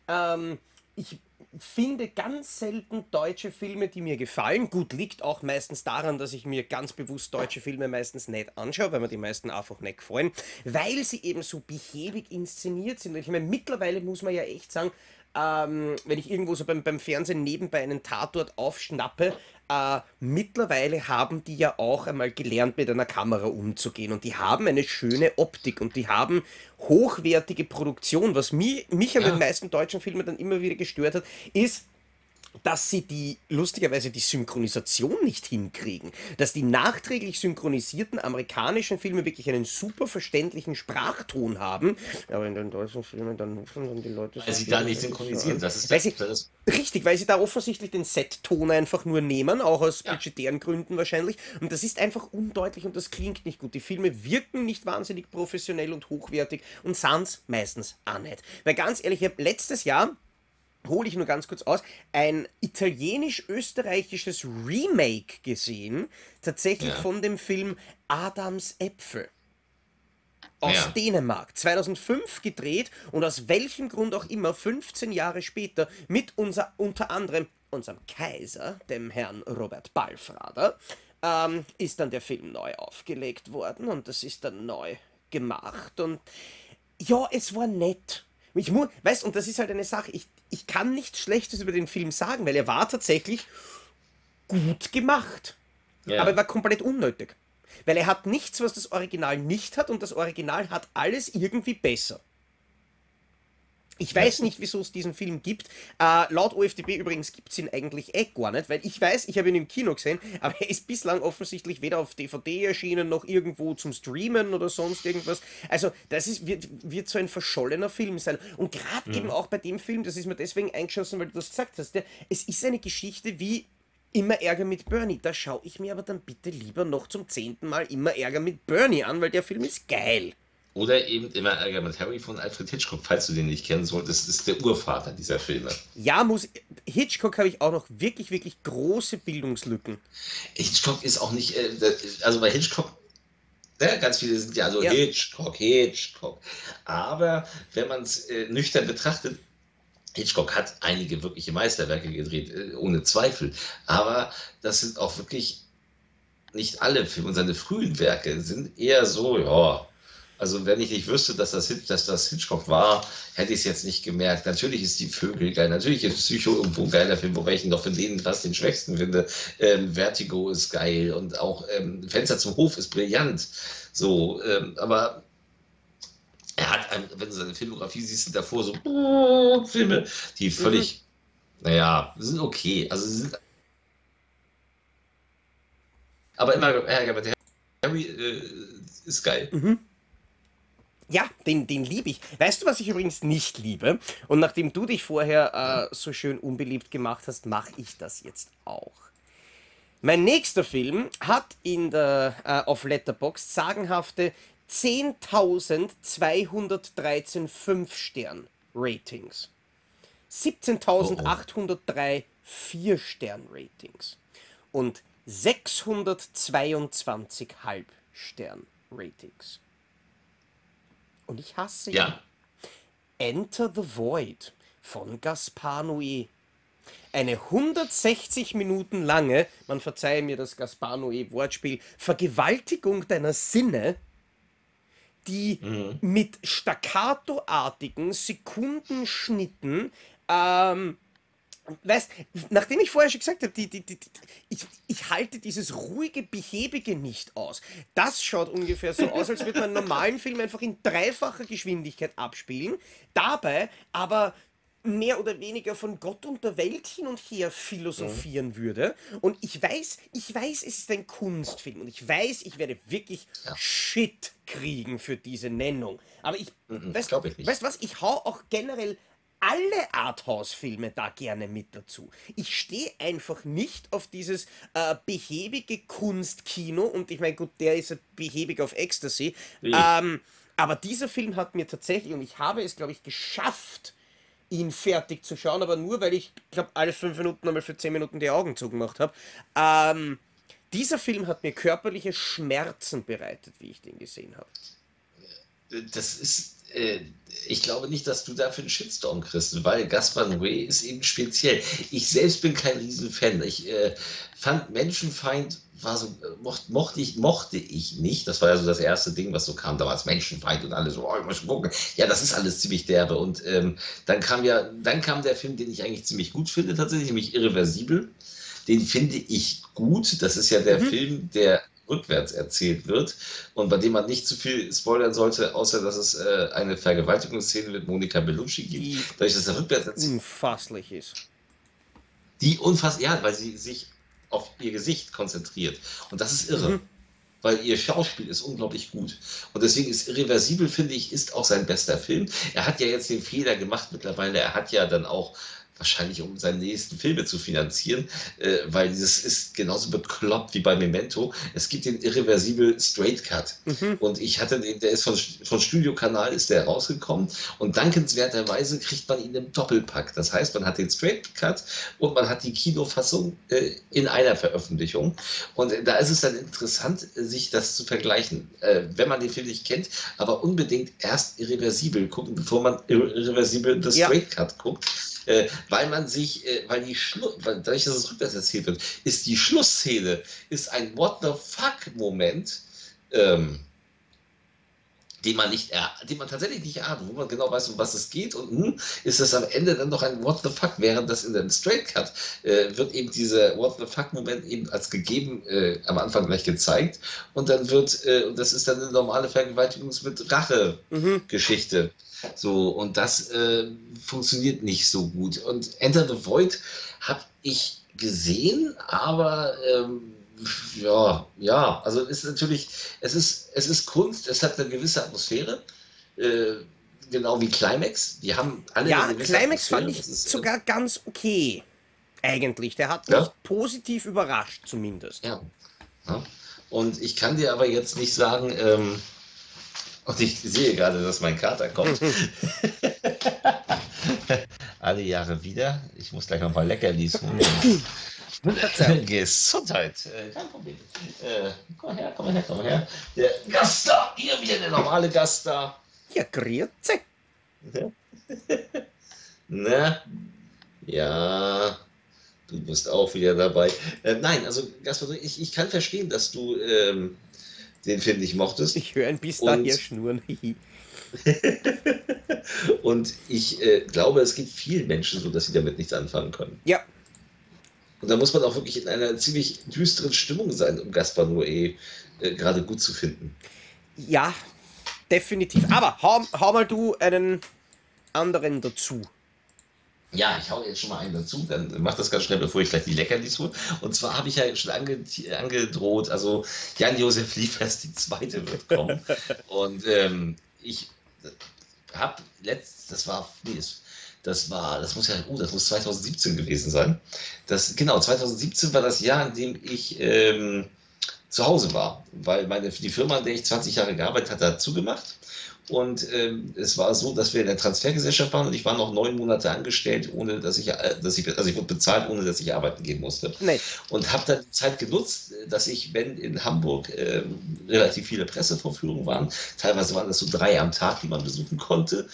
ähm, ich finde ganz selten deutsche Filme, die mir gefallen. Gut, liegt auch meistens daran, dass ich mir ganz bewusst deutsche Filme meistens nicht anschaue, weil mir die meisten einfach nicht gefallen, weil sie eben so behäbig inszeniert sind. Und ich meine, mittlerweile muss man ja echt sagen, ähm, wenn ich irgendwo so beim, beim Fernsehen nebenbei einen Tatort aufschnappe, äh, mittlerweile haben die ja auch einmal gelernt, mit einer Kamera umzugehen. Und die haben eine schöne Optik und die haben hochwertige Produktion. Was mich, mich an ja. den meisten deutschen Filmen dann immer wieder gestört hat, ist, dass sie die, lustigerweise, die Synchronisation nicht hinkriegen. Dass die nachträglich synchronisierten amerikanischen Filme wirklich einen super verständlichen Sprachton haben. Aber in den deutschen Filmen dann rufen dann die Leute. Weil sie da nicht synchronisieren, das ist weil sie, das Richtig, weil sie da offensichtlich den Set-Ton einfach nur nehmen, auch aus ja. budgetären Gründen wahrscheinlich. Und das ist einfach undeutlich und das klingt nicht gut. Die Filme wirken nicht wahnsinnig professionell und hochwertig und sind meistens auch nicht. Weil ganz ehrlich, ich habe letztes Jahr hole ich nur ganz kurz aus, ein italienisch-österreichisches Remake gesehen, tatsächlich ja. von dem Film Adams Äpfel. Aus ja. Dänemark, 2005 gedreht und aus welchem Grund auch immer 15 Jahre später mit unser, unter anderem unserem Kaiser, dem Herrn Robert Balfrader, ähm, ist dann der Film neu aufgelegt worden und das ist dann neu gemacht und ja, es war nett. Ich muss, weißt, und das ist halt eine Sache, ich, ich kann nichts Schlechtes über den Film sagen, weil er war tatsächlich gut gemacht. Ja. Aber er war komplett unnötig. Weil er hat nichts, was das Original nicht hat und das Original hat alles irgendwie besser. Ich weiß nicht, wieso es diesen Film gibt. Äh, laut OFDB übrigens gibt es ihn eigentlich eh gar nicht, weil ich weiß, ich habe ihn im Kino gesehen, aber er ist bislang offensichtlich weder auf DVD erschienen noch irgendwo zum Streamen oder sonst irgendwas. Also, das ist, wird, wird so ein verschollener Film sein. Und gerade mhm. eben auch bei dem Film, das ist mir deswegen eingeschossen, weil du das gesagt hast, ja, es ist eine Geschichte wie Immer Ärger mit Bernie. Da schaue ich mir aber dann bitte lieber noch zum zehnten Mal Immer Ärger mit Bernie an, weil der Film ist geil. Oder eben immer Ärger mit Harry von Alfred Hitchcock, falls du den nicht kennen solltest, ist der Urvater dieser Filme. Ja, muss. Hitchcock habe ich auch noch wirklich, wirklich große Bildungslücken. Hitchcock ist auch nicht. Äh, also bei Hitchcock ja, ganz viele sind ja so ja. Hitchcock, Hitchcock. Aber wenn man es äh, nüchtern betrachtet, Hitchcock hat einige wirkliche Meisterwerke gedreht, äh, ohne Zweifel. Aber das sind auch wirklich nicht alle Filme. Und seine frühen Werke sind eher so, ja, also wenn ich nicht wüsste, dass das, dass das Hitchcock war, hätte ich es jetzt nicht gemerkt. Natürlich ist die Vögel geil, natürlich ist Psycho irgendwo ein geiler Film, wobei ich ihn noch von denen fast den schwächsten finde. Ähm, Vertigo ist geil und auch ähm, Fenster zum Hof ist brillant. So, ähm, aber er hat, ein, wenn du seine Filmografie siehst, sind davor so uh, Filme, die völlig, mhm. naja, sind okay. Also sind aber immer Ärger mit Harry äh, ist geil. Mhm. Ja, den, den liebe ich. Weißt du, was ich übrigens nicht liebe? Und nachdem du dich vorher äh, so schön unbeliebt gemacht hast, mache ich das jetzt auch. Mein nächster Film hat in der, äh, auf Letterboxd sagenhafte 10.213 5-Stern-Ratings. 17.803 4-Stern-Ratings. Und 622 Halb-Stern-Ratings. Und ich hasse ihn. Ja. Enter the Void von Gaspar Noé. Eine 160 Minuten lange, man verzeihe mir das Gaspar Noé Wortspiel, Vergewaltigung deiner Sinne, die Mhm. mit staccatoartigen Sekundenschnitten ähm, weißt, nachdem ich vorher schon gesagt habe, die, die, die, ich, ich halte dieses ruhige, behäbige nicht aus. Das schaut ungefähr so aus, als würde man einen normalen Film einfach in dreifacher Geschwindigkeit abspielen, dabei aber mehr oder weniger von Gott und der Welt hin und her philosophieren würde. Und ich weiß, ich weiß, es ist ein Kunstfilm und ich weiß, ich werde wirklich Ja. Shit kriegen für diese Nennung. Aber ich, Mhm, weißt, ich weißt was, ich hau auch generell alle Arthouse-Filme da gerne mit dazu. Ich stehe einfach nicht auf dieses äh, behäbige Kunstkino und ich meine, gut, der ist ja behäbig auf Ecstasy. Ähm, aber dieser Film hat mir tatsächlich, und ich habe es, glaube ich, geschafft, ihn fertig zu schauen, aber nur, weil ich, glaube, alle fünf Minuten einmal für zehn Minuten die Augen zugemacht habe. Ähm, dieser Film hat mir körperliche Schmerzen bereitet, wie ich den gesehen habe. Das ist, äh, ich glaube nicht, dass du dafür einen Shitstorm kriegst, weil Gaspar Noé ist eben speziell. Ich selbst bin kein Riesenfan. Ich äh, fand Menschenfeind war so, äh, mocht, mochte, ich, mochte ich nicht. Das war ja so das erste Ding, was so kam damals, Menschenfeind und alle so, oh, ich muss gucken. Ja, das ist alles ziemlich derbe. Und ähm, dann kam ja, dann kam der Film, den ich eigentlich ziemlich gut finde, tatsächlich, nämlich Irreversibel. Den finde ich gut. Das ist ja der Mhm. Film, der rückwärts erzählt wird und bei dem man nicht zu viel spoilern sollte, außer dass es äh, eine Vergewaltigungsszene mit Monika Bellucci gibt. Die Dadurch, dass er rückwärts erzählt, unfasslich ist. die unfassbar, ja, weil sie sich auf ihr Gesicht konzentriert. Und das ist irre. Mhm. Weil ihr Schauspiel ist unglaublich gut. Und deswegen ist Irreversibel, finde ich, ist auch sein bester Film. Er hat ja jetzt den Fehler gemacht mittlerweile. Er hat ja dann auch wahrscheinlich, um seine nächsten Filme zu finanzieren, äh, weil dieses ist genauso bekloppt wie bei Memento. Es gibt den Irreversibel Straight Cut. Mhm. Und ich hatte den, der ist von, von Studiokanal ist der rausgekommen und dankenswerterweise kriegt man ihn im Doppelpack. Das heißt, man hat den Straight Cut und man hat die Kinofassung äh, in einer Veröffentlichung. Und da ist es dann interessant, sich das zu vergleichen. Äh, wenn man den Film nicht kennt, aber unbedingt erst irreversibel gucken, bevor man irre- irreversibel das Ja. Straight Cut guckt. Äh, weil man sich, äh, weil die Schlu weil dadurch, dass es rückwärts erzählt wird, ist die Schlussszene, ist ein What the fuck-Moment, ähm, den man nicht, er, den man tatsächlich nicht ahnt, wo man genau weiß, um was es geht. Und hm, ist es am Ende dann noch ein What the fuck, während das in dem Straight Cut äh, wird eben dieser What the fuck Moment eben als gegeben äh, am Anfang gleich gezeigt. Und dann wird, äh, und das ist dann eine normale Vergewaltigungs- mit Rache Mhm. So, und das äh, funktioniert nicht so gut. Und Enter the Void habe ich gesehen, aber ähm, ja, ja, also es ist natürlich, es ist, es ist Kunst, es hat eine gewisse Atmosphäre, äh, genau wie Climax. Die haben alle Ja, Climax fand ich ist, äh, sogar ganz okay. Eigentlich. Der hat Ja? mich positiv überrascht, zumindest. Ja. ja. Und ich kann dir aber jetzt nicht sagen, ähm, und ich sehe gerade, dass mein Kater kommt. (laughs) Alle Jahre wieder. Ich muss gleich noch mal Leckerlis holen. (laughs) Gesundheit. Äh, kein Problem. Äh, komm her, komm her, komm her. Der Gast da. Hier wieder der normale Gast da. Ja, grüezi. (laughs) Ne? Ja. Du bist auch wieder dabei. Äh, nein, also Gaspar, ich, ich kann verstehen, dass du ähm, den Film nicht mochtest. Ich höre ein bisschen Und- daher schnurren. (laughs) (laughs) Und ich äh, glaube, es gibt vielen Menschen so, dass sie damit nichts anfangen können. ja, Und da muss man auch wirklich in einer ziemlich düsteren Stimmung sein, um Gaspar Noé äh, gerade gut zu finden. ja, definitiv. Aber hau, hau mal du einen anderen dazu. Ja, ich hau jetzt schon mal einen dazu, dann mach das ganz schnell, bevor ich gleich die Leckerlis hole. Und zwar habe ich ja schon ange angedroht, also Jan-Josef Liefers, die zweite wird kommen. (laughs) Und ähm, ich hab letzt, das war, nee, das war, das muss ja, oh, das muss 2017 gewesen sein. Das, genau, 2017 war das Jahr, in dem ich ähm, zu Hause war, weil meine, die Firma, in der ich 20 Jahre gearbeitet hatte, hat zugemacht. Und ähm, es war so, dass wir in der Transfergesellschaft waren und ich war noch neun Monate angestellt, ohne dass ich, äh, dass ich, also ich wurde bezahlt, ohne dass ich arbeiten gehen musste. Nee. Und habe dann die Zeit genutzt, dass ich, wenn in Hamburg äh, relativ viele Pressevorführungen waren, teilweise waren das so drei am Tag, die man besuchen konnte,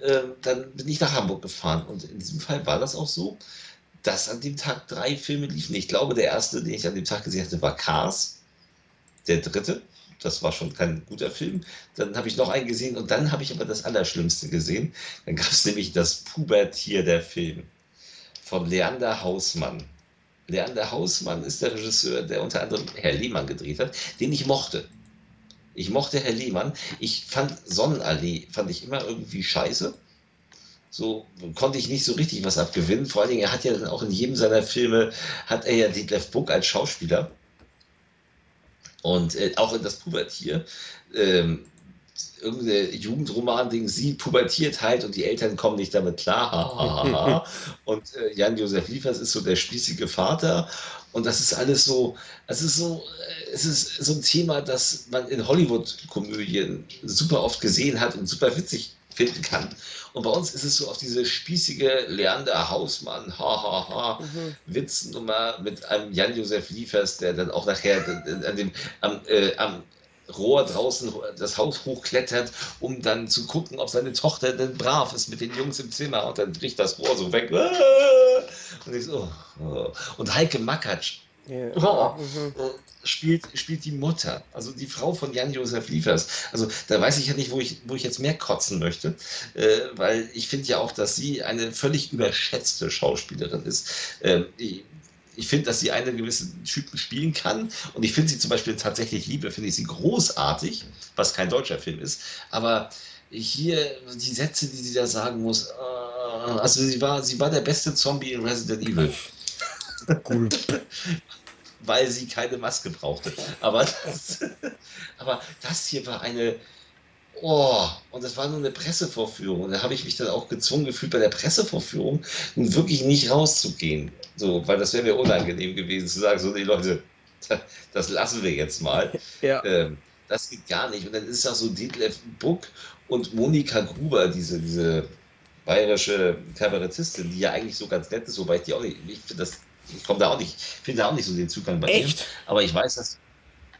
äh, dann bin ich nach Hamburg gefahren. Und in diesem Fall war das auch so, dass an dem Tag drei Filme liefen. Ich glaube, der erste, den ich an dem Tag gesehen hatte, war Cars. Der dritte das war schon kein guter Film. Dann habe ich noch einen gesehen und dann habe ich aber das Allerschlimmste gesehen. Dann gab es (laughs) nämlich das Pubertier der Film von Leander Hausmann. Leander Hausmann ist der Regisseur, der unter anderem Herr Lehmann gedreht hat, den ich mochte. Ich mochte Herr Lehmann. Ich fand Sonnenallee, fand ich immer irgendwie scheiße. So konnte ich nicht so richtig was abgewinnen. Vor allen Dingen, er hat ja dann auch in jedem seiner Filme, hat er ja Detlef Buck als Schauspieler. Und äh, auch in das Pubertier. Ähm, irgendeine Jugendroman-Ding, sie pubertiert halt und die Eltern kommen nicht damit klar. (laughs) und äh, Jan-Josef Liefers ist so der spießige Vater. Und das ist alles so, es ist so, äh, es ist so ein Thema, das man in Hollywood-Komödien super oft gesehen hat und super witzig finden kann. Und bei uns ist es so auf diese spießige Leander Hausmann, hahaha, ha, ha, mhm. Witznummer mit einem Jan-Josef Liefers, der dann auch nachher an dem, am, äh, am Rohr draußen das Haus hochklettert, um dann zu gucken, ob seine Tochter denn brav ist mit den Jungs im Zimmer und dann bricht das Rohr so weg. (laughs) Und ich so, oh. Und Heike Makatsch. Yeah. Oh, mhm spielt, spielt die Mutter, also die Frau von Jan-Josef Liefers. Also da weiß ich ja nicht, wo ich, wo ich jetzt mehr kotzen möchte, äh, weil ich finde ja auch, dass sie eine völlig überschätzte Schauspielerin ist. Ähm, ich, ich finde, dass sie einen gewissen Typen spielen kann und ich finde sie zum Beispiel tatsächlich Liebe, finde ich sie großartig, was kein deutscher Film ist, aber hier die Sätze, die sie da sagen muss, äh, also sie war, sie war der beste Zombie in Resident Evil. Cool. (laughs) weil sie keine Maske brauchte. Aber das, (laughs) aber das hier war eine. Oh, und das war nur eine Pressevorführung. Und da habe ich mich dann auch gezwungen gefühlt, bei der Pressevorführung nun wirklich nicht rauszugehen. So, weil das wäre mir unangenehm gewesen, zu sagen, so, die Leute, (laughs) das lassen wir jetzt mal. Ja. Ähm, das geht gar nicht. Und dann ist auch so Detlef Buck und Monika Gruber, diese, diese bayerische Kabarettistin, die ja eigentlich so ganz nett ist, wobei ich die auch nicht, ich finde das ich komme da auch nicht, finde da auch nicht so den Zugang bei Echt? Ihm. Aber ich weiß, dass.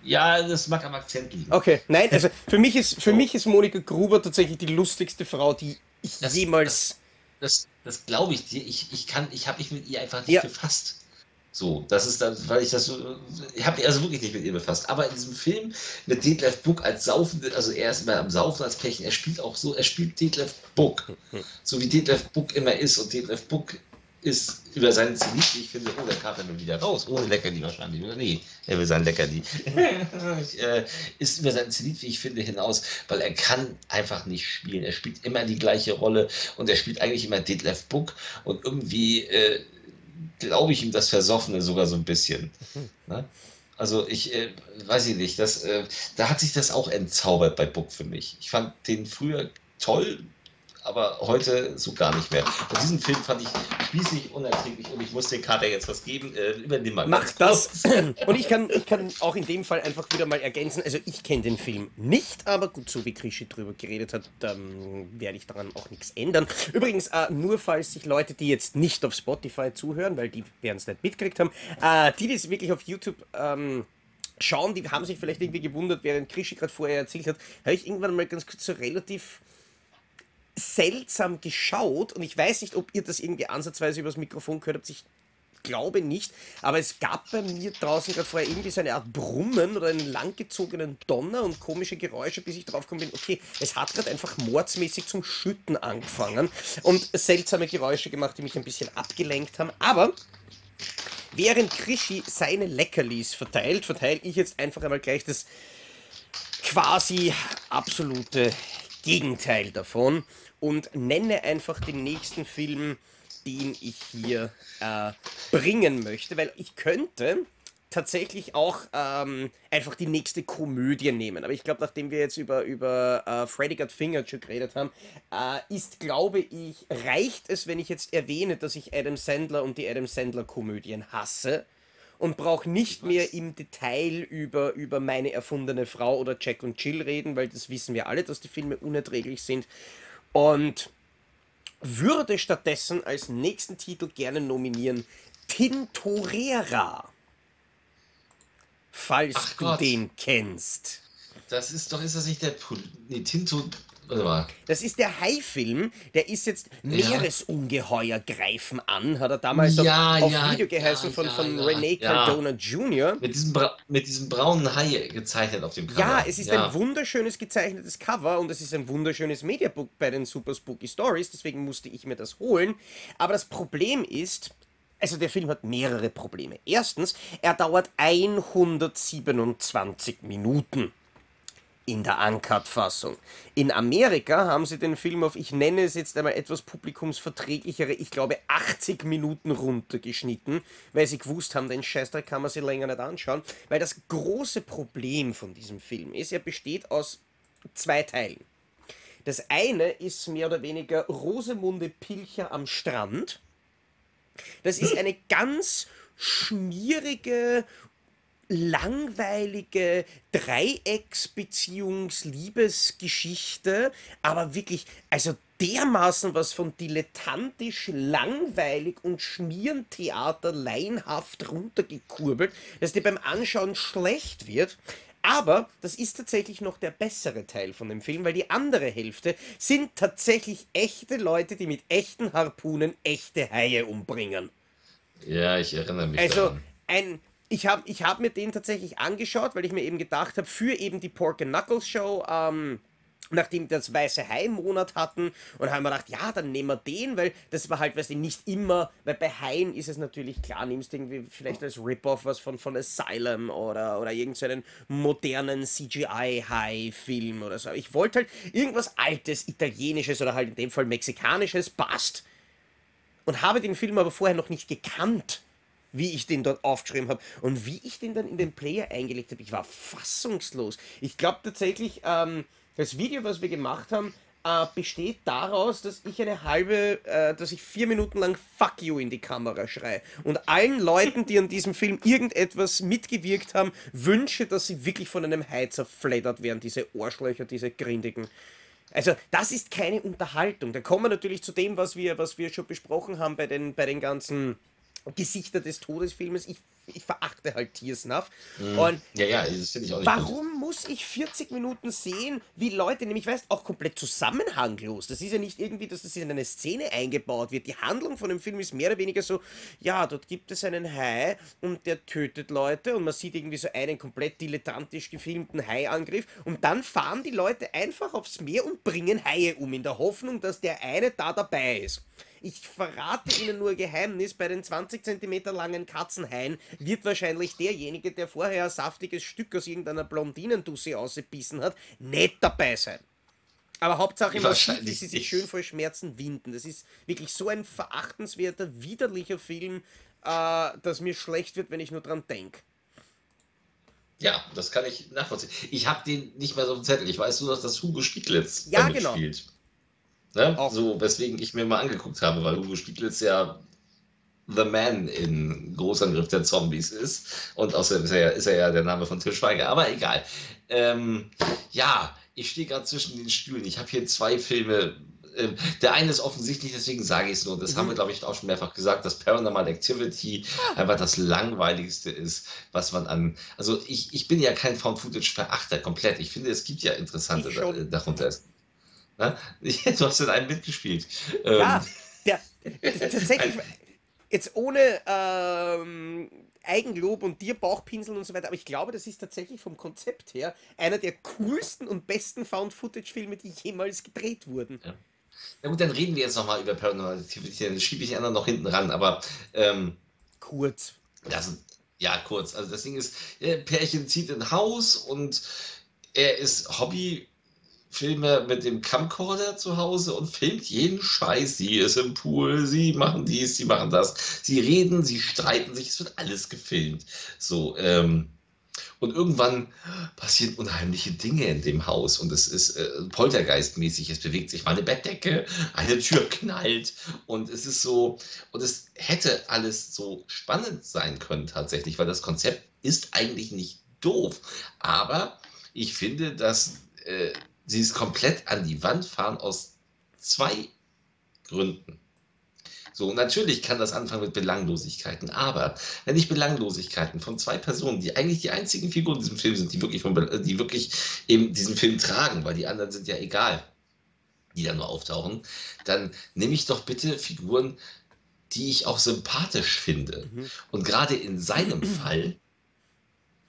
Ja, das mag am Akzent liegen. Okay, nein, also (laughs) für mich ist, für so. mich ist Monika Gruber tatsächlich die lustigste Frau, die ich das, jemals. Das, das, das glaube ich dir. Ich, ich kann, ich habe mich mit ihr einfach nicht ja. befasst. So, das ist dann, weil ich das so, ich habe mich also wirklich nicht mit ihr befasst. Aber in diesem Film mit Detlef Buck als Saufende, also er ist immer am Saufen als Pärchen, er spielt auch so, er spielt Detlef Buck. Hm. So wie Detlef Buck immer ist. Und Detlef Buck ist über seinen Zenit, ich finde, oh, der kam dann wieder raus, ohne Leckerli wahrscheinlich, oder? Nee, er will sein Leckerli. (laughs) äh, ist über seinen Zenit, wie ich finde, hinaus, weil er kann einfach nicht spielen. Er spielt immer die gleiche Rolle und er spielt eigentlich immer Detlef Book und irgendwie äh, glaube ich ihm das Versoffene sogar so ein bisschen. Mhm. Ne? Also ich äh, weiß ich nicht, das, äh, da hat sich das auch entzaubert bei Book für mich. Ich fand den früher toll, aber heute so gar nicht mehr. Und diesen Film fand ich spießig, unerträglich und ich muss den Kater jetzt was geben. Äh, übernimm mal. Mach das. (clears throat) und ich kann, ich kann auch in dem Fall einfach wieder mal ergänzen. Also ich kenne den Film nicht, aber gut, so wie Krischi drüber geredet hat, ähm, werde ich daran auch nichts ändern. Übrigens, äh, nur falls sich Leute, die jetzt nicht auf Spotify zuhören, weil die werden es nicht mitgekriegt haben, äh, die, die es wirklich auf YouTube ähm, schauen, die haben sich vielleicht irgendwie gewundert, während Krischi gerade vorher erzählt hat, habe ich irgendwann mal ganz kurz so relativ seltsam geschaut und ich weiß nicht, ob ihr das irgendwie ansatzweise übers Mikrofon gehört habt. Ich glaube nicht, aber es gab bei mir draußen gerade vorher irgendwie so eine Art Brummen oder einen langgezogenen Donner und komische Geräusche, bis ich drauf gekommen bin, okay, es hat gerade einfach mordsmäßig zum Schütten angefangen und seltsame Geräusche gemacht, die mich ein bisschen abgelenkt haben. Aber während Krischi seine Leckerlis verteilt, verteile ich jetzt einfach einmal gleich das quasi absolute Gegenteil davon und nenne einfach den nächsten Film, den ich hier äh, bringen möchte, weil ich könnte tatsächlich auch ähm, einfach die nächste Komödie nehmen. Aber ich glaube, nachdem wir jetzt über, über äh, Freddy Got Fingered schon geredet haben, äh, ist, glaube ich, reicht es, wenn ich jetzt erwähne, dass ich Adam Sandler und die Adam Sandler Komödien hasse und brauche nicht mehr im Detail über, über meine erfundene Frau oder Jack und Jill reden, weil das wissen wir alle, dass die Filme unerträglich sind. Und würde stattdessen als nächsten Titel gerne nominieren Tintorera. Falls Ach du Gott. den kennst. Das ist doch, ist das nicht der Pol nee, Tinto. Warte mal. Das ist der Hai-Film, der ist jetzt Meeresungeheuer greifen an, hat er damals ja, auf, auf ja, Video geheißen ja, von, von René Cardona Jr. Mit diesem, mit diesem braunen Hai gezeichnet auf dem Cover. Ja, es ist ein wunderschönes gezeichnetes Cover und es ist ein wunderschönes Mediabook bei den Super Spooky Stories, deswegen musste ich mir das holen. Aber das Problem ist, also der Film hat mehrere Probleme. Erstens, er dauert 127 Minuten in der Uncut-Fassung. In Amerika haben sie den Film auf, ich nenne es jetzt einmal etwas publikumsverträglichere, ich glaube 80 Minuten runtergeschnitten, weil sie gewusst haben, den Scheißdreck kann man sich länger nicht anschauen, weil das große Problem von diesem Film ist, er besteht aus zwei Teilen. Das eine ist mehr oder weniger Rosemunde Pilcher am Strand, das ist eine ganz schmierige, langweilige Dreiecksbeziehungs-Liebesgeschichte, aber wirklich, also dermaßen was von dilettantisch, langweilig und Schmierentheater laienhaft runtergekurbelt, dass dir beim Anschauen schlecht wird. Aber das ist tatsächlich noch der bessere Teil von dem Film, weil die andere Hälfte sind tatsächlich echte Leute, die mit echten Harpunen echte Haie umbringen. Ja, ich erinnere mich. Also daran. ein ich habe ich hab mir den tatsächlich angeschaut, weil ich mir eben gedacht habe, für eben die Pork and Knuckles Show, ähm, nachdem wir das Weiße Hai Monat hatten und haben wir gedacht, ja, dann nehmen wir den, weil das war halt, weißt du, nicht immer, weil bei Haien ist es natürlich klar, nimmst irgendwie vielleicht als Rip-Off was von, von Asylum oder, oder irgendeinen so modernen CGI-Hai-Film oder so. Ich wollte halt irgendwas Altes, Italienisches oder halt in dem Fall Mexikanisches, passt. Und habe den Film aber vorher noch nicht gekannt wie ich den dort aufgeschrieben habe und wie ich den dann in den Player eingelegt habe. Ich war fassungslos. Ich glaube tatsächlich, ähm, das Video, was wir gemacht haben, äh, besteht daraus, dass ich eine halbe, äh, dass ich vier Minuten lang Fuck you in die Kamera schreie. Und allen Leuten, die an diesem Film irgendetwas mitgewirkt haben, wünsche, dass sie wirklich von einem Hai zerfleddert werden, diese Ohrschlöcher, diese grindigen. Also, das ist keine Unterhaltung. Da kommen wir natürlich zu dem, was wir, was wir schon besprochen haben bei den, bei den ganzen Gesichter des Todesfilmes. Ich, ich verachte halt Tiersnuff. Mm. Und ja, ja, das finde ich auch nicht Warum gut. muss ich 40 Minuten sehen, wie Leute, nämlich weißt auch komplett zusammenhanglos. Das ist ja nicht irgendwie, dass das in eine Szene eingebaut wird. Die Handlung von dem Film ist mehr oder weniger so, ja, dort gibt es einen Hai und der tötet Leute und man sieht irgendwie so einen komplett dilettantisch gefilmten Haiangriff und dann fahren die Leute einfach aufs Meer und bringen Haie um, in der Hoffnung, dass der eine da dabei ist. Ich verrate Ihnen nur Geheimnis, bei den 20 cm langen Katzenhaien wird wahrscheinlich derjenige, der vorher ein saftiges Stück aus irgendeiner Blondinendusse ausgebissen hat, nicht dabei sein. Aber Hauptsache, man sieht, wie sie sich schön vor Schmerzen winden. Das ist wirklich so ein verachtenswerter, widerlicher Film, äh, dass mir schlecht wird, wenn ich nur dran denke. Ja, das kann ich nachvollziehen. Ich habe den nicht mehr so auf Zettel. Ich weiß nur, dass das Hugo Stieglitz ja, genau. spielt. Ne? So, weswegen ich mir mal angeguckt habe, weil Hugo Stieglitz ja The Man in Großangriff der Zombies ist. Und außerdem ist er ja, ist er ja der Name von Til Schweiger. Aber egal. Ähm, ja, ich stehe gerade zwischen den Stühlen. Ich habe hier zwei Filme. Ähm, der eine ist offensichtlich, deswegen sage ich es nur. Das mhm. haben wir, glaube ich, auch schon mehrfach gesagt, dass Paranormal Activity ah. einfach das langweiligste ist, was man an. Also, ich, ich bin ja kein Found-Footage-Verachter komplett. Ich finde, es gibt ja interessante da, darunter. Ne? (laughs) Du hast in einem mitgespielt. Ja, ähm. der, (laughs) tatsächlich, jetzt ohne ähm, Eigenlob und dir Bauchpinseln und so weiter, aber ich glaube, das ist tatsächlich vom Konzept her einer der coolsten und besten Found-Footage-Filme, die jemals gedreht wurden. Ja. Na gut, dann reden wir jetzt nochmal über Paranormal Activity, dann schiebe ich die anderen noch hinten ran, aber ähm, kurz. Das, ja, kurz. Also das Ding ist, Pärchen zieht ein Haus und er ist Hobby Filme mit dem Camcorder zu Hause und filmt jeden Scheiß. Sie ist im Pool, sie machen dies, sie machen das. Sie reden, sie streiten sich, es wird alles gefilmt. So, ähm, und irgendwann passieren unheimliche Dinge in dem Haus und es ist äh, poltergeistmäßig. Es bewegt sich mal eine Bettdecke, eine Tür knallt und es ist so, und es hätte alles so spannend sein können tatsächlich, weil das Konzept ist eigentlich nicht doof. Aber ich finde, dass äh, sie es komplett an die Wand fahren aus zwei Gründen. So, natürlich kann das anfangen mit Belanglosigkeiten, aber wenn ich Belanglosigkeiten von zwei Personen, die eigentlich die einzigen Figuren in diesem Film sind, die wirklich, von, die wirklich eben diesen Film tragen, weil die anderen sind ja egal, die da nur auftauchen, dann nehme ich doch bitte Figuren, die ich auch sympathisch finde. Mhm. Und gerade in seinem (clears throat) Fall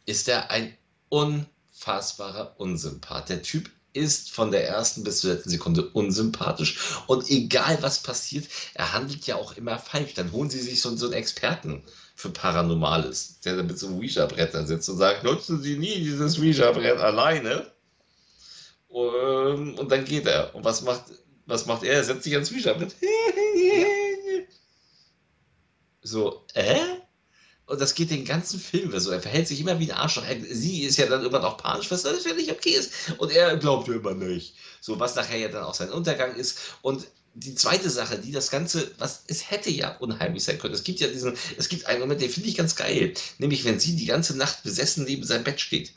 ist er ein unfassbarer Unsympath. Der Typ ist von der ersten bis zur letzten Sekunde unsympathisch. Und egal was passiert, er handelt ja auch immer falsch. Dann holen sie sich so, so einen Experten für Paranormales, der da mit so einem Ouija-Brett sitzt und sagt, nutzen Sie nie dieses Ouija-Brett alleine. Und, und, dann geht er. Und was macht, was macht er? Er setzt sich ans Ouija-Brett. (laughs) so, äh? Und das geht den ganzen Film so. Er verhält sich immer wie ein Arschloch. sie ist ja dann irgendwann auch panisch, was das völlig okay ist. Und er glaubt ja immer nicht. So, was nachher ja dann auch sein Untergang ist. Und die zweite Sache, die das Ganze, was es hätte ja unheimlich sein können. Es gibt ja diesen, es gibt einen Moment, den finde ich ganz geil. Nämlich, wenn sie die ganze Nacht besessen neben seinem Bett steht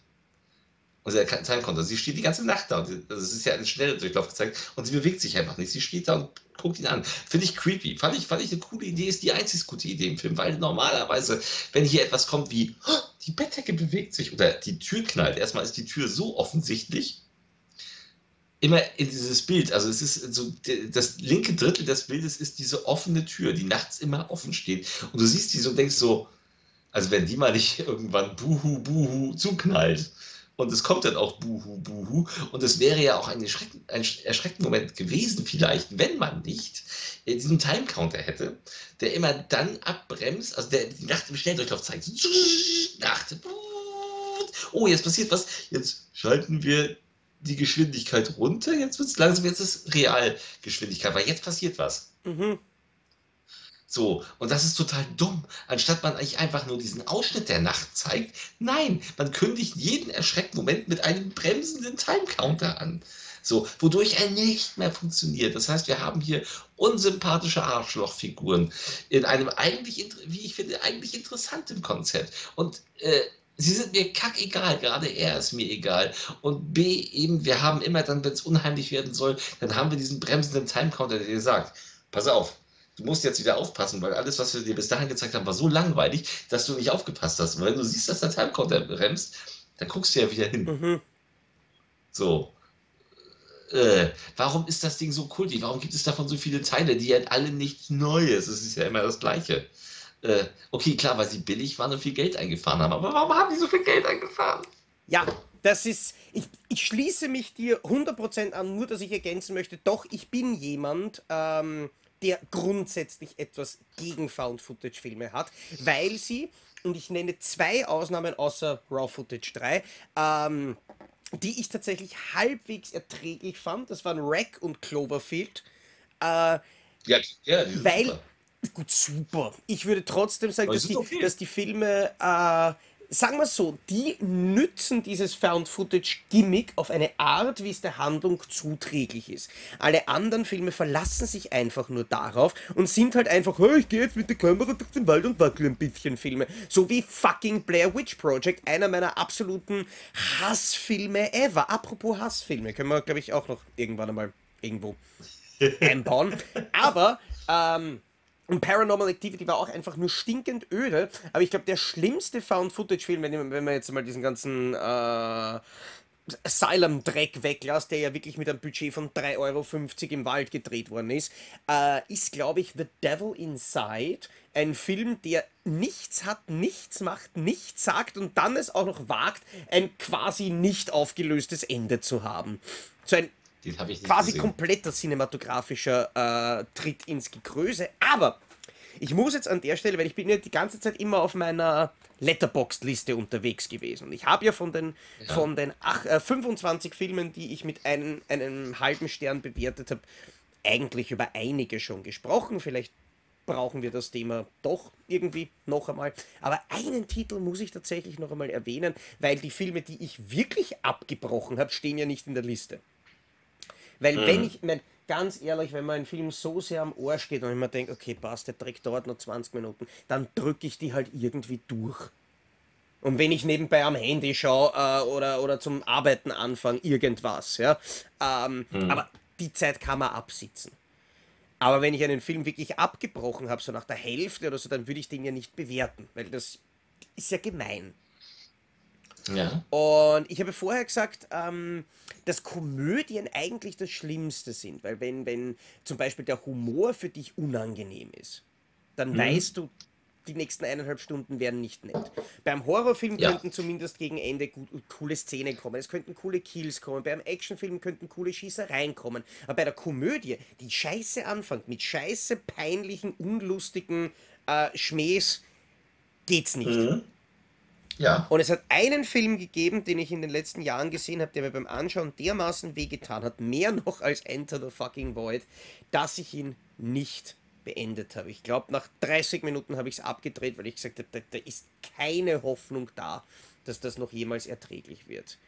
und sie keinen Time. Sie steht die ganze Nacht da. Und das ist ja ein schneller Durchlauf gezeigt. Und sie bewegt sich einfach nicht. Sie steht da und guckt ihn an. Finde ich creepy. Fand ich, fand ich eine coole Idee. Ist die einzige gute Idee im Film. Weil normalerweise, wenn hier etwas kommt wie, die Bettdecke bewegt sich oder die Tür knallt. Erstmal ist die Tür so offensichtlich. Immer in dieses Bild, also es ist so, das linke Drittel des Bildes ist diese offene Tür, die nachts immer offen steht. Und du siehst die so und denkst so, also wenn die mal nicht irgendwann buhu, buhu zuknallt, und es kommt dann auch Buhu, Buhu. Und es wäre ja auch ein, ein erschreckender Moment gewesen, vielleicht, wenn man nicht äh, diesen Timecounter hätte, der immer dann abbremst, also der die Nacht im Schnelldurchlauf zeigt. Nacht. Oh, jetzt passiert was. Jetzt schalten wir die Geschwindigkeit runter. Jetzt wird es langsam, jetzt ist Realgeschwindigkeit, weil jetzt passiert was. Mhm. So, und das ist total dumm. Anstatt man eigentlich einfach nur diesen Ausschnitt der Nacht zeigt, nein, man kündigt jeden erschreckten Moment mit einem bremsenden Timecounter an. So, wodurch er nicht mehr funktioniert. Das heißt, wir haben hier unsympathische Arschlochfiguren in einem eigentlich, wie ich finde, eigentlich interessanten Konzept. Und äh, sie sind mir kackegal, gerade er ist mir egal. Und B, eben, wir haben immer dann, wenn es unheimlich werden soll, dann haben wir diesen bremsenden Timecounter, der dir sagt, pass auf, du musst jetzt wieder aufpassen, weil alles, was wir dir bis dahin gezeigt haben, war so langweilig, dass du nicht aufgepasst hast. Und wenn du siehst, dass der Timecounter bremst, dann guckst du ja wieder hin. Mhm. So. Äh, warum ist das Ding so kultig? Warum gibt es davon so viele Teile? Die haben alle nichts Neues. Es ist ja immer das Gleiche. Äh, okay, klar, weil sie billig waren und viel Geld eingefahren haben. Aber warum haben die so viel Geld eingefahren? Ja, das ist, ich, ich schließe mich dir 100% an, nur dass ich ergänzen möchte, doch, ich bin jemand, ähm, der grundsätzlich etwas gegen Found-Footage-Filme hat, weil sie, und ich nenne zwei Ausnahmen außer Raw Footage 3, ähm, die ich tatsächlich halbwegs erträglich fand. Das waren Rack und Cloverfield. Äh, ja, ja, weil, super. gut, super. Ich würde trotzdem sagen, dass die, okay. dass die Filme äh, sagen wir so, die nützen dieses Found-Footage-Gimmick auf eine Art, wie es der Handlung zuträglich ist. Alle anderen Filme verlassen sich einfach nur darauf und sind halt einfach, hey, ich gehe jetzt mit der Kamera durch den Wald und wackel ein bisschen Filme. So wie fucking Blair Witch Project, einer meiner absoluten Hassfilme ever. Apropos Hassfilme, können wir, glaube ich, auch noch irgendwann einmal irgendwo (laughs) einbauen. Aber, ähm, und Paranormal Activity war auch einfach nur stinkend öde. Aber ich glaube, der schlimmste Found-Footage-Film, wenn, wenn man jetzt mal diesen ganzen äh, Asylum-Dreck weglässt, der ja wirklich mit einem Budget von 3,50 Euro im Wald gedreht worden ist, äh, ist, glaube ich, The Devil Inside. Ein Film, der nichts hat, nichts macht, nichts sagt und dann es auch noch wagt, ein quasi nicht aufgelöstes Ende zu haben. So ein quasi gesehen. kompletter cinematografischer äh, Tritt ins Gekröse. Aber Ich muss jetzt an der Stelle, weil ich bin ja die ganze Zeit immer auf meiner Letterboxd-Liste unterwegs gewesen. Und ich habe ja von den, ja. Von den ach, äh, 25 Filmen, die ich mit einem, einem halben Stern bewertet habe, eigentlich über einige schon gesprochen. Vielleicht brauchen wir das Thema doch irgendwie noch einmal. Aber einen Titel muss ich tatsächlich noch einmal erwähnen, weil die Filme, die ich wirklich abgebrochen habe, stehen ja nicht in der Liste. Weil mhm. wenn ich, mein, ganz ehrlich, wenn man einen Film so sehr am Ohr steht und ich mir denke, okay, passt, der Trick dauert nur 20 Minuten, dann drücke ich die halt irgendwie durch. Und wenn ich nebenbei am Handy schaue äh, oder, oder zum Arbeiten anfange, irgendwas, ja. Ähm, mhm. Aber die Zeit kann man absitzen. Aber wenn ich einen Film wirklich abgebrochen habe, so nach der Hälfte oder so, dann würde ich den ja nicht bewerten, weil das ist ja gemein. Ja. Und ich habe vorher gesagt, ähm, dass Komödien eigentlich das Schlimmste sind, weil wenn, wenn zum Beispiel der Humor für dich unangenehm ist, dann mhm. weißt du, die nächsten eineinhalb Stunden werden nicht nett. Beim Horrorfilm ja. könnten zumindest gegen Ende gut, coole Szenen kommen. Es könnten coole Kills kommen. Beim Actionfilm könnten coole Schießereien kommen. Aber bei der Komödie, die scheiße anfängt, mit scheiße, peinlichen, unlustigen äh, Schmähs, geht's nicht. Mhm. Ja. Und es hat einen Film gegeben, den ich in den letzten Jahren gesehen habe, der mir beim Anschauen dermaßen wehgetan hat, mehr (laughs) noch als Enter the Fucking Void, dass ich ihn nicht beendet habe. Ich glaube, nach 30 Minuten habe ich es abgedreht, weil ich gesagt habe, da, da, ist keine Hoffnung da, dass das noch jemals erträglich wird.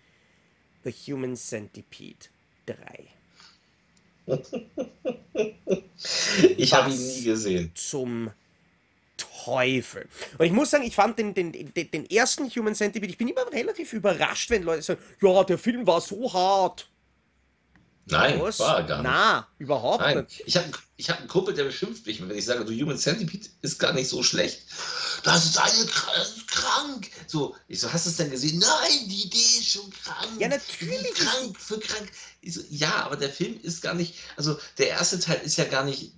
The Human Centipede 3. (laughs) ich habe ihn nie gesehen. Zum Teufel. Und ich muss sagen, ich fand den, den, den, den ersten Human Centipede, ich bin immer relativ überrascht, wenn Leute sagen, ja, der Film war so hart. Nein, Was? war gar nicht. Na, überhaupt Nein. nicht. Ich habe ich hab einen Kumpel, der beschimpft mich, wenn ich sage, du Human Centipede ist gar nicht so schlecht. Das ist eine das ist krank. So, ich so, hast du es denn gesehen? Nein, die Idee ist schon krank. Ja, natürlich. Krank für krank. So, ja, aber der Film ist gar nicht, also der erste Teil ist ja gar nicht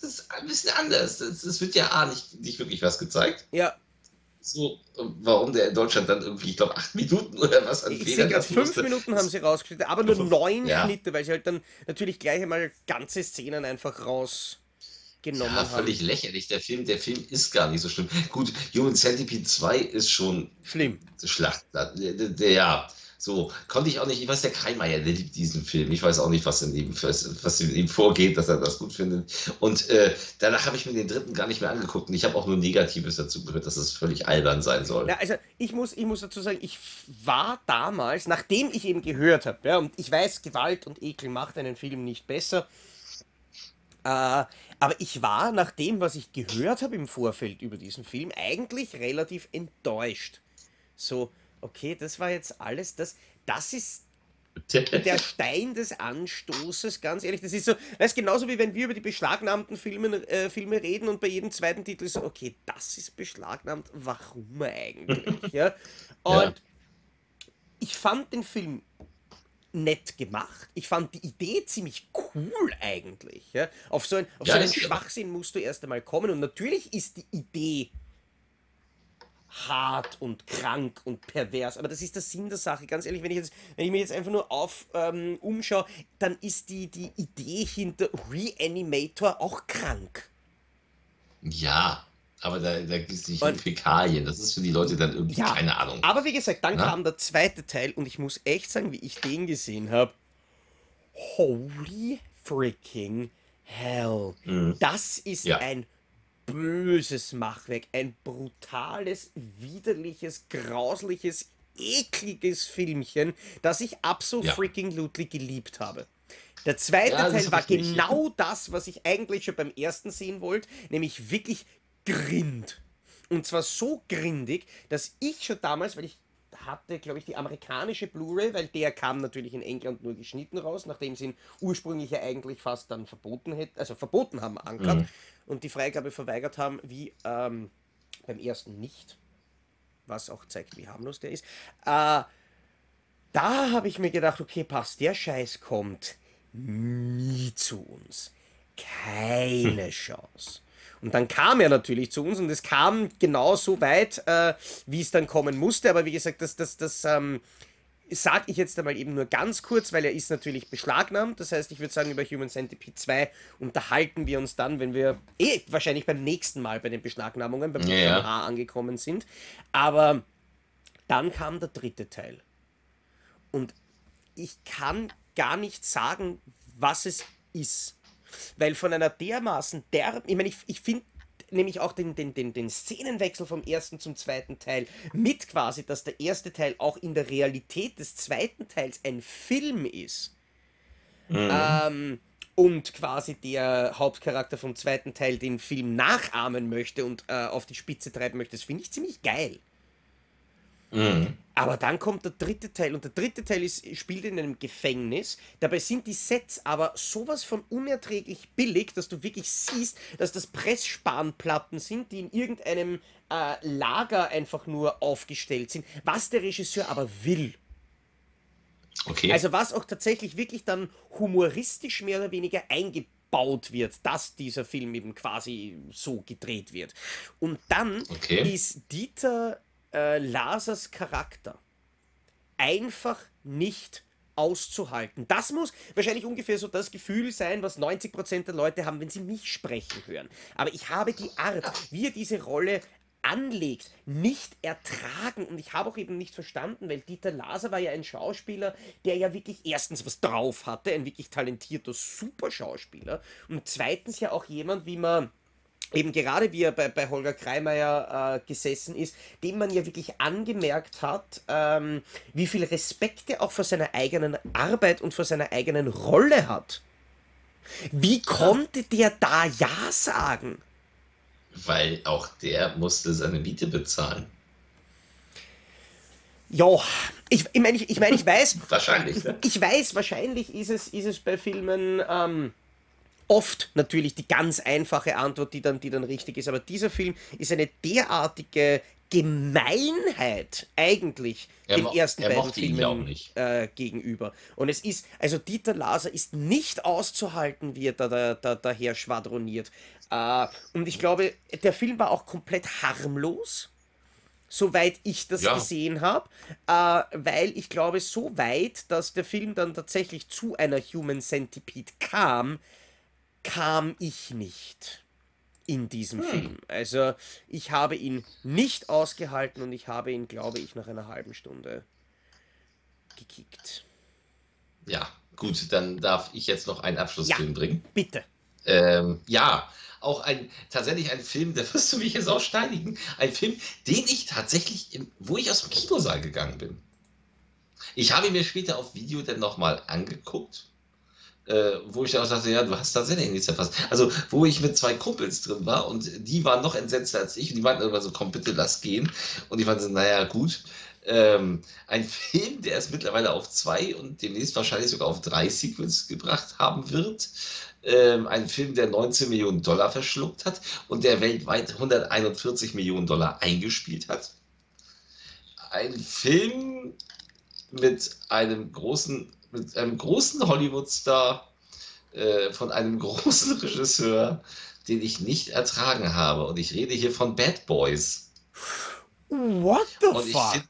das ist ein bisschen anders. Es wird ja A, nicht, nicht wirklich was gezeigt. Ja. So, warum der in Deutschland dann irgendwie, ich glaube, acht Minuten oder was an Ich sehe gerade, fünf musste. Minuten haben sie rausgeschnitten, aber nur neun ja. Schnitte, weil sie halt dann natürlich gleich einmal ganze Szenen einfach raus genommen ja, völlig haben. lächerlich. Der Film, der Film ist gar nicht so schlimm. Gut, Human Centipede 2 ist schon schlimm. Schlacht. Ja, so, konnte ich auch nicht, ich weiß, der Kreimeier, der liebt diesen Film. Ich weiß auch nicht, was in ihm, was, in ihm vorgeht, dass er das gut findet. Und äh, danach habe ich mir den dritten gar nicht mehr angeguckt und ich habe auch nur Negatives dazu gehört, dass es völlig albern sein soll. Ja, also ich muss, ich muss dazu sagen, ich war damals, nachdem ich eben gehört habe, ja, und ich weiß, Gewalt und Ekel macht einen Film nicht besser, äh, aber ich war nach dem, was ich gehört habe im Vorfeld über diesen Film, eigentlich relativ enttäuscht. So, okay, das war jetzt alles, das, das ist (laughs) der Stein des Anstoßes, ganz ehrlich. Das ist so, weißt genauso wie wenn wir über die beschlagnahmten Filme, äh, Filme reden und bei jedem zweiten Titel so, okay, das ist beschlagnahmt, warum eigentlich? (laughs) ja? Und ja. ich fand den Film nett gemacht. Ich fand die Idee ziemlich cool eigentlich. Ja? Auf so, ein, auf ja, so einen Schwachsinn musst du erst einmal kommen. Und natürlich ist die Idee hart und krank und pervers. Aber das ist der Sinn der Sache. Ganz ehrlich, wenn ich, jetzt, wenn ich mir jetzt einfach nur auf ähm, umschaue, dann ist die, die Idee hinter Reanimator auch krank. Ja, aber da, da gibt es nicht und, Fäkalien. Das ist für die Leute dann irgendwie ja, keine Ahnung. Aber wie gesagt, dann Na? kam der zweite Teil und ich muss echt sagen, wie ich den gesehen habe. Holy freaking hell. Mhm. Das ist ja. ein böses Machwerk, ein brutales, widerliches, grausliches, ekliges Filmchen, das ich absolut ja. freaking Ludley geliebt habe. Der zweite ja, Teil war genau ja. das, was ich eigentlich schon beim ersten sehen wollte, nämlich wirklich Grind. Und zwar so grindig, dass ich schon damals, weil ich hatte, glaube ich, die amerikanische Blu-ray, weil der kam natürlich in England nur geschnitten raus, nachdem sie ihn ursprünglich ja eigentlich fast dann verboten hätten, also verboten haben, Ankert, mhm. und die Freigabe verweigert haben, wie ähm, beim ersten nicht, was auch zeigt, wie harmlos der ist. Äh, da habe ich mir gedacht, okay, passt, der Scheiß kommt nie zu uns. Keine hm. Chance. Und dann kam er natürlich zu uns und es kam genau so weit, äh, wie es dann kommen musste. Aber wie gesagt, das, das, das, ähm, sage ich jetzt einmal eben nur ganz kurz, weil er ist natürlich beschlagnahmt. Das heißt, ich würde sagen, über Human Centipede 2 unterhalten wir uns dann, wenn wir eh wahrscheinlich beim nächsten Mal bei den Beschlagnahmungen, beim ja. A angekommen sind. Aber dann kam der dritte Teil. Und ich kann gar nicht sagen, was es ist. Weil von einer dermaßen derben, ich meine, ich, ich finde nämlich auch den, den, den, den Szenenwechsel vom ersten zum zweiten Teil mit quasi, dass der erste Teil auch in der Realität des zweiten Teils ein Film ist. Mhm. Ähm, und quasi der Hauptcharakter vom zweiten Teil den Film nachahmen möchte und äh, auf die Spitze treiben möchte, das finde ich ziemlich geil. Mhm. Aber dann kommt der dritte Teil und der dritte Teil ist, spielt in einem Gefängnis. Dabei sind die Sets aber sowas von unerträglich billig, dass du wirklich siehst, dass das Pressspanplatten sind, die in irgendeinem äh, Lager einfach nur aufgestellt sind. Was der Regisseur aber will. Okay. Also was auch tatsächlich wirklich dann humoristisch mehr oder weniger eingebaut wird, dass dieser Film eben quasi so gedreht wird. Und dann okay. ist Dieter äh, Lasers Charakter einfach nicht auszuhalten. Das muss wahrscheinlich ungefähr so das Gefühl sein, was 90% der Leute haben, wenn sie mich sprechen hören. Aber ich habe die Art, wie er diese Rolle anlegt, nicht ertragen. Und ich habe auch eben nicht verstanden, weil Dieter Laser war ja ein Schauspieler, der ja wirklich erstens was drauf hatte, ein wirklich talentierter Superschauspieler. Und zweitens ja auch jemand, wie man eben gerade wie er bei, bei Holger Kreimeier äh, gesessen ist, dem man ja wirklich angemerkt hat, ähm, wie viel Respekt er auch vor seiner eigenen Arbeit und vor seiner eigenen Rolle hat. Wie konnte der da Ja sagen? Weil auch der musste seine Miete bezahlen. Ja, ich, ich meine, ich, ich, mein, ich weiß. (laughs) wahrscheinlich. Ich, ich, weiß, wahrscheinlich ist es, ist es bei Filmen. Ähm, oft natürlich die ganz einfache Antwort, die dann, die dann richtig ist. Aber dieser Film ist eine derartige Gemeinheit eigentlich er den ersten beiden Filmen äh, gegenüber. Und es ist, also Dieter Laser ist nicht auszuhalten, wie er da, da, da daher schwadroniert. Äh, und ich glaube, der Film war auch komplett harmlos soweit ich das ja. gesehen habe, äh, weil ich glaube, so weit, dass der Film dann tatsächlich zu einer Human Centipede kam, kam ich nicht in diesem hm. Film. Also ich habe ihn nicht ausgehalten und ich habe ihn, glaube ich, nach einer halben Stunde gekickt. Ja, gut, dann darf ich jetzt noch einen Abschlussfilm ja, bringen. Bitte. Ähm, ja, auch ein tatsächlich ein Film, da wirst du mich jetzt auch steinigen. Ein Film, den ich tatsächlich, im, wo ich aus dem Kinosaal gegangen bin. Ich habe ihn mir später auf Video dann nochmal angeguckt äh, wo ich auch dachte, ja, du hast tatsächlich nichts erfasst. Also, wo ich mit zwei Kumpels drin war und die waren noch entsetzter als ich und die meinten immer so, komm, bitte lass gehen. Und ich fand so, naja, gut. Ähm, ein (laughs) Film, der es mittlerweile auf zwei und demnächst wahrscheinlich sogar auf drei Sequels gebracht haben wird. Ähm, ein Film, der 19 Millionen Dollar verschluckt hat und der weltweit 141 Millionen Dollar eingespielt hat. Ein Film mit einem großen mit einem großen Hollywood-Star äh, von einem (laughs) großen Regisseur, den ich nicht ertragen habe. Und ich rede hier von Bad Boys. What the fuck?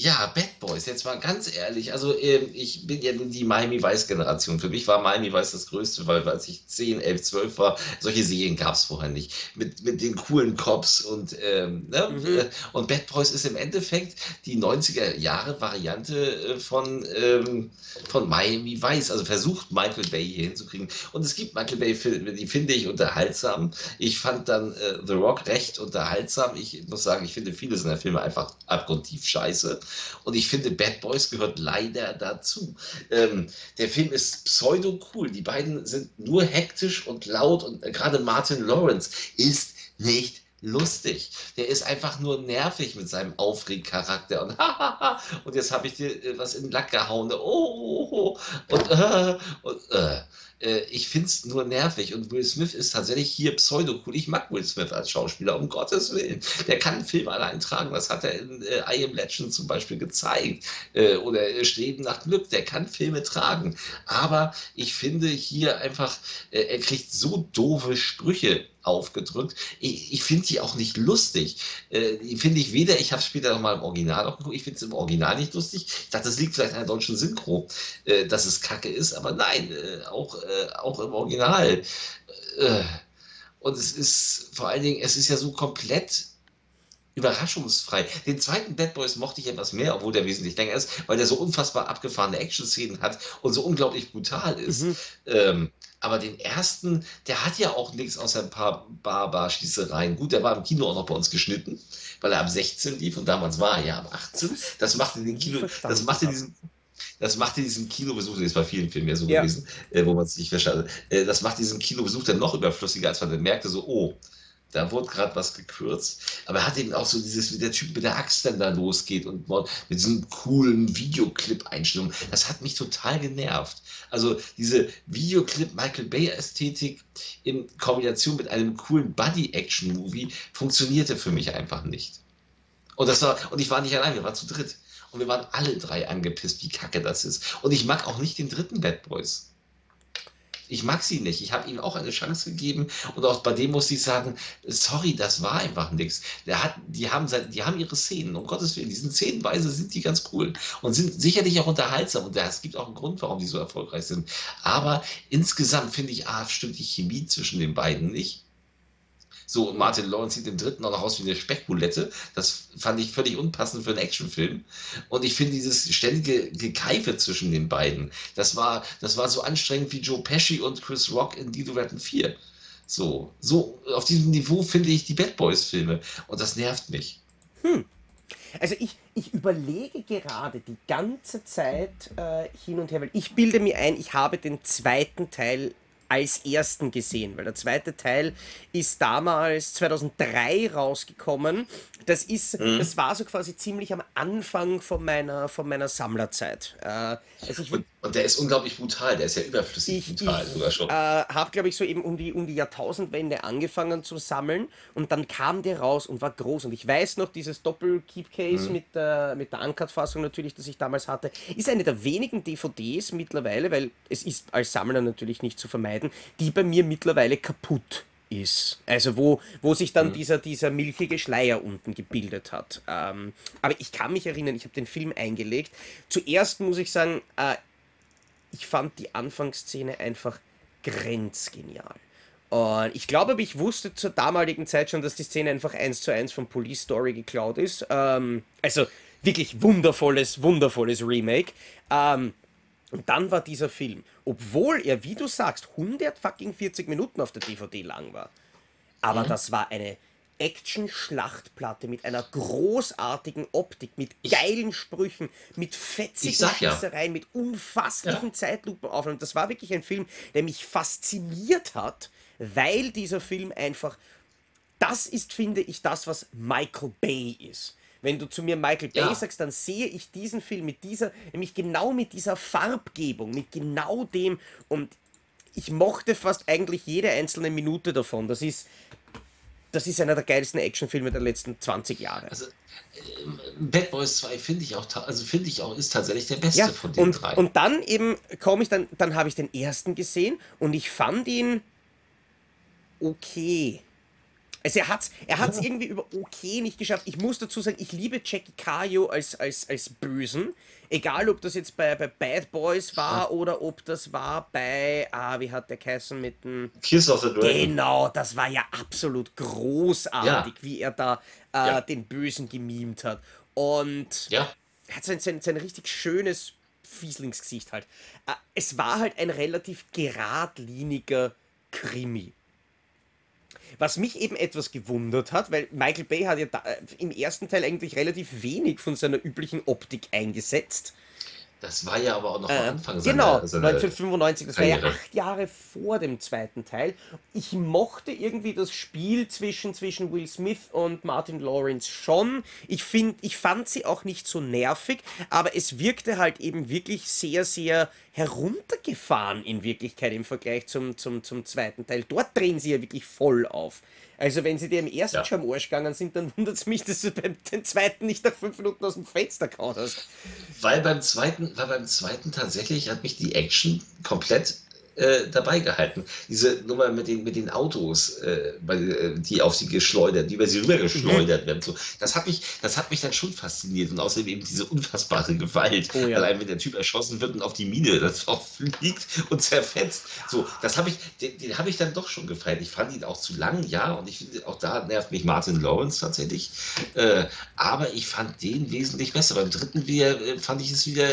Ja, Bad Boys, jetzt mal ganz ehrlich. Also, ähm, ich bin ja die Miami Vice-Generation. Für mich war Miami Vice das Größte, weil als ich 10, 11, 12 war, solche Serien gab es vorher nicht. Mit, mit den coolen Cops und, ähm, ne? Mhm. Äh, und Bad Boys ist im Endeffekt die 90er-Jahre-Variante äh, von, ähm, von Miami Vice. Also versucht Michael Bay hier hinzukriegen. Und es gibt Michael Bay-Filme, die finde ich unterhaltsam. Ich fand dann äh, The Rock recht unterhaltsam. Ich muss sagen, ich finde viele seiner Filme einfach abgrundtief scheiße. Und ich finde, Bad Boys gehört leider dazu. Ähm, der Film ist pseudo cool. Die beiden sind nur hektisch und laut und äh, gerade Martin Lawrence ist nicht lustig. Der ist einfach nur nervig mit seinem Aufregcharakter und (laughs) und jetzt habe ich dir äh, was in den Lack gehauen. Oh, oh, oh, und, äh, und äh. Äh, ich finde es nur nervig und Will Smith ist tatsächlich hier pseudo-cool. Ich mag Will Smith als Schauspieler, um Gottes Willen. Der kann einen Film allein tragen. Das hat er in äh, I Am Legend zum Beispiel gezeigt. Äh, oder Streben nach Glück. Der kann Filme tragen. Aber ich finde hier einfach, äh, er kriegt so doofe Sprüche aufgedrückt. Ich, ich finde die auch nicht lustig. Äh, finde ich weder, ich habe später nochmal im Original auch geguckt, ich finde es im Original nicht lustig. Ich dachte, das liegt vielleicht an der deutschen Synchro, äh, dass es kacke ist, aber nein, äh, auch, äh, auch im Original. Äh, und es ist vor allen Dingen, es ist ja so komplett überraschungsfrei. Den zweiten Bad Boys mochte ich etwas mehr, obwohl der wesentlich länger ist, weil der so unfassbar abgefahrene Action-Szenen hat und so unglaublich brutal ist. Mhm. Ähm, aber den ersten, der hat ja auch nichts außer ein paar Bar-Bar-Schießereien. Gut, der war im Kino auch noch bei uns geschnitten, weil er ab 16 lief und damals war er ja ab 18. Das machte den Kino, das machte diesen, das machte diesen Kinobesuch, das war vielen Filmen ja so ja. gewesen, äh, wo man es nicht verstanden äh, das macht diesen Kinobesuch dann noch überflüssiger, als man dann merkte, so, oh, da wurde gerade was gekürzt. Aber er hat eben auch so dieses, wie der Typ mit der Axt dann da losgeht und mit diesem coolen Videoclip-Einstellung. Das hat mich total genervt. Also diese Videoclip-Michael Bay-Ästhetik in Kombination mit einem coolen Buddy-Action-Movie funktionierte für mich einfach nicht. Und, das war, und ich war nicht allein, wir waren zu dritt. Und wir waren alle drei angepisst, wie kacke das ist. Und ich mag auch nicht den dritten Bad Boys. Ich mag sie nicht. Ich habe ihm auch eine Chance gegeben und auch bei dem muss ich sagen, sorry, das war einfach nichts. die, haben, die haben ihre Szenen, um Gottes Willen, die sind szenenweise sind die ganz cool und sind sicherlich auch unterhaltsam und es gibt auch einen Grund, warum die so erfolgreich sind. Aber insgesamt finde ich, ah, stimmt die Chemie zwischen den beiden nicht. So, und Martin Lawrence sieht im dritten auch noch aus wie eine Speckbulette. Das fand ich völlig unpassend für einen Actionfilm. Und ich finde dieses ständige Gekeife zwischen den beiden, das war, das war so anstrengend wie Joe Pesci und Chris Rock in Die Retten 4. So, so, auf diesem Niveau finde ich die Bad Boys Filme. Und das nervt mich. Hm. Also ich, ich überlege gerade die ganze Zeit äh, hin und her, weil ich bilde mir ein, ich habe den zweiten Teil als ersten gesehen, weil der zweite Teil ist damals 2003 rausgekommen. Das ist, mhm. das war so quasi ziemlich am Anfang von meiner, von meiner Sammlerzeit. Äh, also ich, und, und, der ist unglaublich brutal, der ist ja überflüssig ich, brutal ich, sogar schon. Äh, habe, glaube ich, so eben um die, um die Jahrtausendwende angefangen zu sammeln und dann kam der raus und war groß. Und ich weiß noch, dieses Doppel-Keep-Case mhm. mit der, mit der Uncut-Fassung natürlich, das ich damals hatte, ist eine der wenigen DVDs mittlerweile, weil es ist als Sammler natürlich nicht zu vermeiden, die bei mir mittlerweile kaputt ist. Also wo, wo sich dann mhm. dieser, dieser milchige Schleier unten gebildet hat. Ähm, aber ich kann mich erinnern, ich habe den Film eingelegt. Zuerst muss ich sagen, äh, ich fand die Anfangsszene einfach grenzgenial. Und ich glaube, ich wusste zur damaligen Zeit schon, dass die Szene einfach eins zu eins von Police Story geklaut ist. Ähm, also wirklich wundervolles, wundervolles Remake. Ähm, und dann war dieser Film, obwohl er, wie du sagst, 140 Minuten auf der DVD lang war. Aber mhm. das war eine Action-Schlachtplatte mit einer großartigen Optik, mit geilen Sprüchen, mit fetzigen Schießereien, ja. mit unfasslichen ja. Zeitlupenaufnahmen. Das war wirklich ein Film, der mich fasziniert hat, weil dieser Film einfach, das ist, finde ich, das, was Michael Bay ist. Wenn du zu mir Michael Bay ja. sagst, dann sehe ich diesen Film mit dieser, nämlich genau mit dieser Farbgebung, mit genau dem und ich mochte fast eigentlich jede einzelne Minute davon. Das ist, das ist einer der geilsten Actionfilme der letzten 20 Jahre. Also, ähm, Bad Boys 2 finde ich auch, also finde ich auch, ist tatsächlich der beste ja, von den und, drei. Und dann eben komme ich dann, dann habe ich den ersten gesehen und ich fand ihn okay. Also er hat es er hat's irgendwie über okay nicht geschafft. Ich muss dazu sagen, ich liebe Jackie Cario als, als, als Bösen. Egal, ob das jetzt bei, bei Bad Boys war oder ob das war bei, ah, wie hat der geheißen mit dem... Kiss of the Dragon. Genau, das war ja absolut großartig, ja. wie er da äh, ja. den Bösen gemimt hat. Und ja. er hat sein, sein, sein richtig schönes Fieslingsgesicht halt. Äh, es war halt ein relativ geradliniger Krimi. Was mich eben etwas gewundert hat, weil Michael Bay hat ja äh, im ersten Teil eigentlich relativ wenig von seiner üblichen Optik eingesetzt. Das war ja aber auch noch am äh, Anfang Genau, seiner, 1995, das Karriere. war ja acht Jahre vor dem zweiten Teil. Ich mochte irgendwie das Spiel zwischen, zwischen Will Smith und Martin Lawrence schon. Ich, find, ich fand sie auch nicht so nervig, aber es wirkte halt eben wirklich sehr, sehr heruntergefahren in Wirklichkeit im Vergleich zum, zum, zum zweiten Teil. Dort drehen sie ja wirklich voll auf. Also wenn sie dir im ersten ja. schon am Arsch gegangen sind, dann wundert es mich, dass du beim den zweiten nicht nach fünf Minuten aus dem Fenster gehauen hast. Weil beim zweiten, weil beim zweiten tatsächlich hat mich die Action komplett äh, dabei gehalten. Diese Nummer mit den, mit den Autos, äh, äh die auf sie geschleudert, die über sie rüber geschleudert mhm. werden. So, das, hat mich, das hat mich dann schon fasziniert und außerdem eben diese unfassbare Gewalt. Oh, ja. Allein wenn der Typ erschossen wird und auf die Mine das (laughs) auch fliegt und zerfetzt. So, das habe ich, den, den habe ich dann doch schon gefeiert. Ich fand ihn auch zu lang, ja, und ich finde, auch da nervt mich Martin Lawrence tatsächlich. Äh, aber ich fand den wesentlich besser. Beim dritten wieder, äh, fand ich es wieder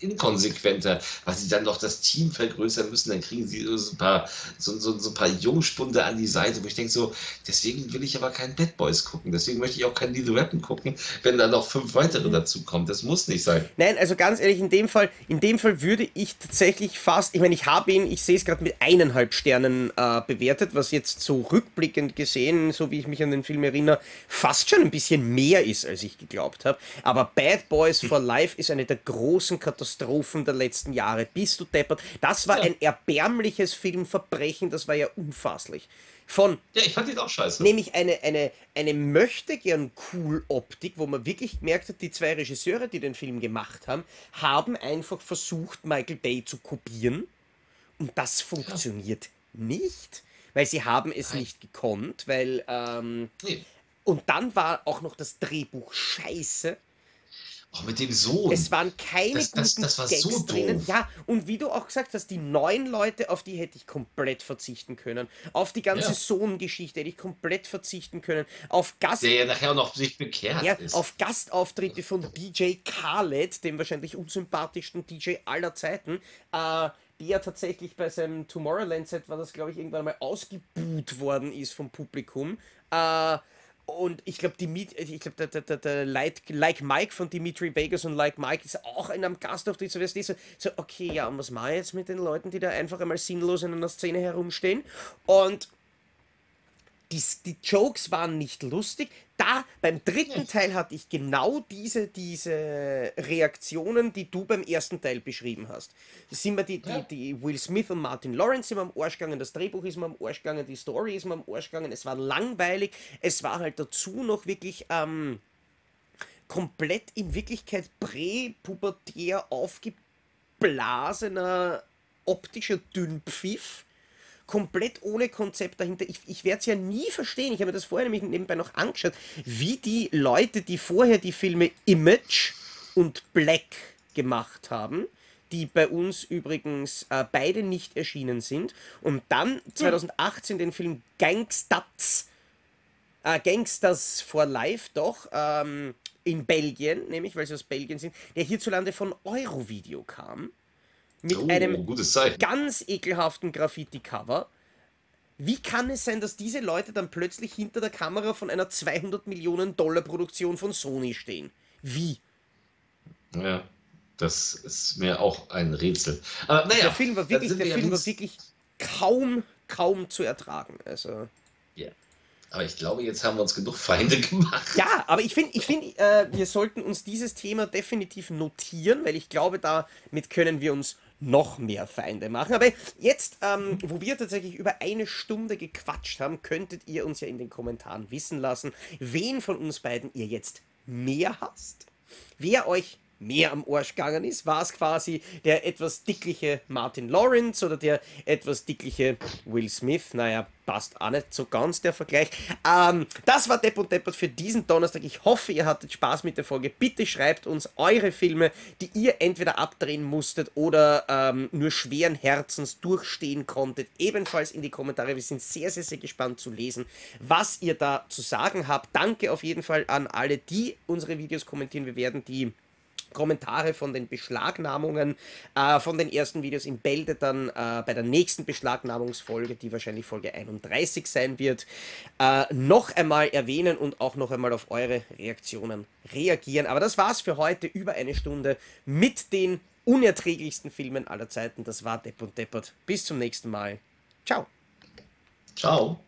inkonsequenter, weil sie dann noch das Team vergrößern müssen, dann kriegen sie so ein paar, so, so, so ein paar Jungspunde an die Seite, wo ich denke so, deswegen will ich aber keinen Bad Boys gucken, deswegen möchte ich auch keinen Little Weapon gucken, wenn da noch fünf weitere dazu kommen, das muss nicht sein. Nein, also ganz ehrlich, in dem Fall, in dem Fall würde ich tatsächlich fast, ich meine, ich habe ihn, ich sehe es gerade mit eineinhalb Sternen äh, bewertet, was jetzt so rückblickend gesehen, so wie ich mich an den Film erinnere, fast schon ein bisschen mehr ist, als ich geglaubt habe, aber Bad Boys for Life ist eine der großen Katastrophen Katastrophen der letzten Jahre. Bist du deppert? Das war ja. ein erbärmliches Filmverbrechen, das war ja unfasslich. Von, ja, ich fand ihn auch scheiße. Nämlich eine, eine, eine möchte gern cool Optik, wo man wirklich gemerkt hat, die zwei Regisseure, die den Film gemacht haben, haben einfach versucht, Michael Bay zu kopieren. Und das funktioniert ja. nicht, weil sie haben es Nein. nicht gekonnt, weil ähm, nee. und dann war auch noch das Drehbuch scheiße auch mit dem Sohn. Es waren keine das, das, guten das war Gags so drinnen. Ja, und wie du auch gesagt hast, die neuen Leute, auf die hätte ich komplett verzichten können. Auf die ganze ja. Sohn-Geschichte hätte ich komplett verzichten können. Auf Gast Der ja nachher noch sich bekehrt ja, ist. Auf Gastauftritte von DJ Khaled, dem wahrscheinlich unsympathischsten DJ aller Zeiten, äh, der tatsächlich bei seinem Tomorrowland-Set war das, glaube ich, irgendwann mal ausgebuht worden ist vom Publikum. Äh, und ich glaube, ich glaube, der, der, der, Like, Mike von Dimitri Vegas und Like Mike ist auch in einem Gastauftritt. So, so, so, okay, ja, und was mache ich jetzt mit den Leuten, die da einfach einmal sinnlos in einer Szene herumstehen? Und die, die Jokes waren nicht lustig. Da, beim dritten Teil hatte ich genau diese, diese Reaktionen, die du beim ersten Teil beschrieben hast. Sind mir die, die, die Will Smith und Martin Lawrence sind am Arsch gegangen, das Drehbuch ist mir am Arsch gegangen, die Story ist mir am Arsch gegangen, es war langweilig, es war halt dazu noch wirklich ähm, komplett in Wirklichkeit präpubertär aufgeblasener optischer Dünnpfiff komplett ohne Konzept dahinter. Ich, ich werde es ja nie verstehen. Ich habe mir das vorher nämlich nebenbei noch angeschaut, wie die Leute, die vorher die Filme Image und Black gemacht haben, die bei uns übrigens äh, beide nicht erschienen sind, und dann 2018 den Film Gangstats, äh, Gangsters for Life doch, ähm, in Belgien, nämlich weil sie aus Belgien sind, der hierzulande von Eurovideo kam mit oh, einem ganz ekelhaften Graffiti-Cover. Wie kann es sein, dass diese Leute dann plötzlich hinter der Kamera von einer 200 Millionen Dollar Produktion von Sony stehen? Wie? Ja, das ist mir auch ein Rätsel. Aber naja, der Film war wirklich, der Film war wirklich kaum, kaum zu ertragen. Also. Ja. Aber ich glaube, jetzt haben wir uns genug Feinde (laughs) gemacht. Ja, aber ich finde, ich find, äh, wir sollten uns dieses Thema definitiv notieren, weil ich glaube, damit können wir uns noch mehr Feinde machen. Aber jetzt, ähm, wo wir tatsächlich über eine Stunde gequatscht haben, könntet ihr uns ja in den Kommentaren wissen lassen, wen von uns beiden ihr jetzt mehr hasst, wer euch mehr am Arsch gegangen ist. War es quasi der etwas dickliche Martin Lawrence oder der etwas dickliche Will Smith? Naja, passt auch nicht so ganz der Vergleich. Ähm, das war Depp und Deppert für diesen Donnerstag. Ich hoffe, ihr hattet Spaß mit der Folge. Bitte schreibt uns eure Filme, die ihr entweder abdrehen musstet oder ähm, nur schweren Herzens durchstehen konntet, ebenfalls in die Kommentare. Wir sind sehr, sehr, sehr gespannt zu lesen, was ihr da zu sagen habt. Danke auf jeden Fall an alle, die unsere Videos kommentieren. Wir werden die Kommentare von den Beschlagnahmungen äh, von den ersten Videos im Bälde dann äh, bei der nächsten Beschlagnahmungsfolge, die wahrscheinlich Folge 31 sein wird, äh, noch einmal erwähnen und auch noch einmal auf eure Reaktionen reagieren. Aber das war's für heute, über eine Stunde mit den unerträglichsten Filmen aller Zeiten. Das war Depp und Deppert. Bis zum nächsten Mal. Ciao. Ciao.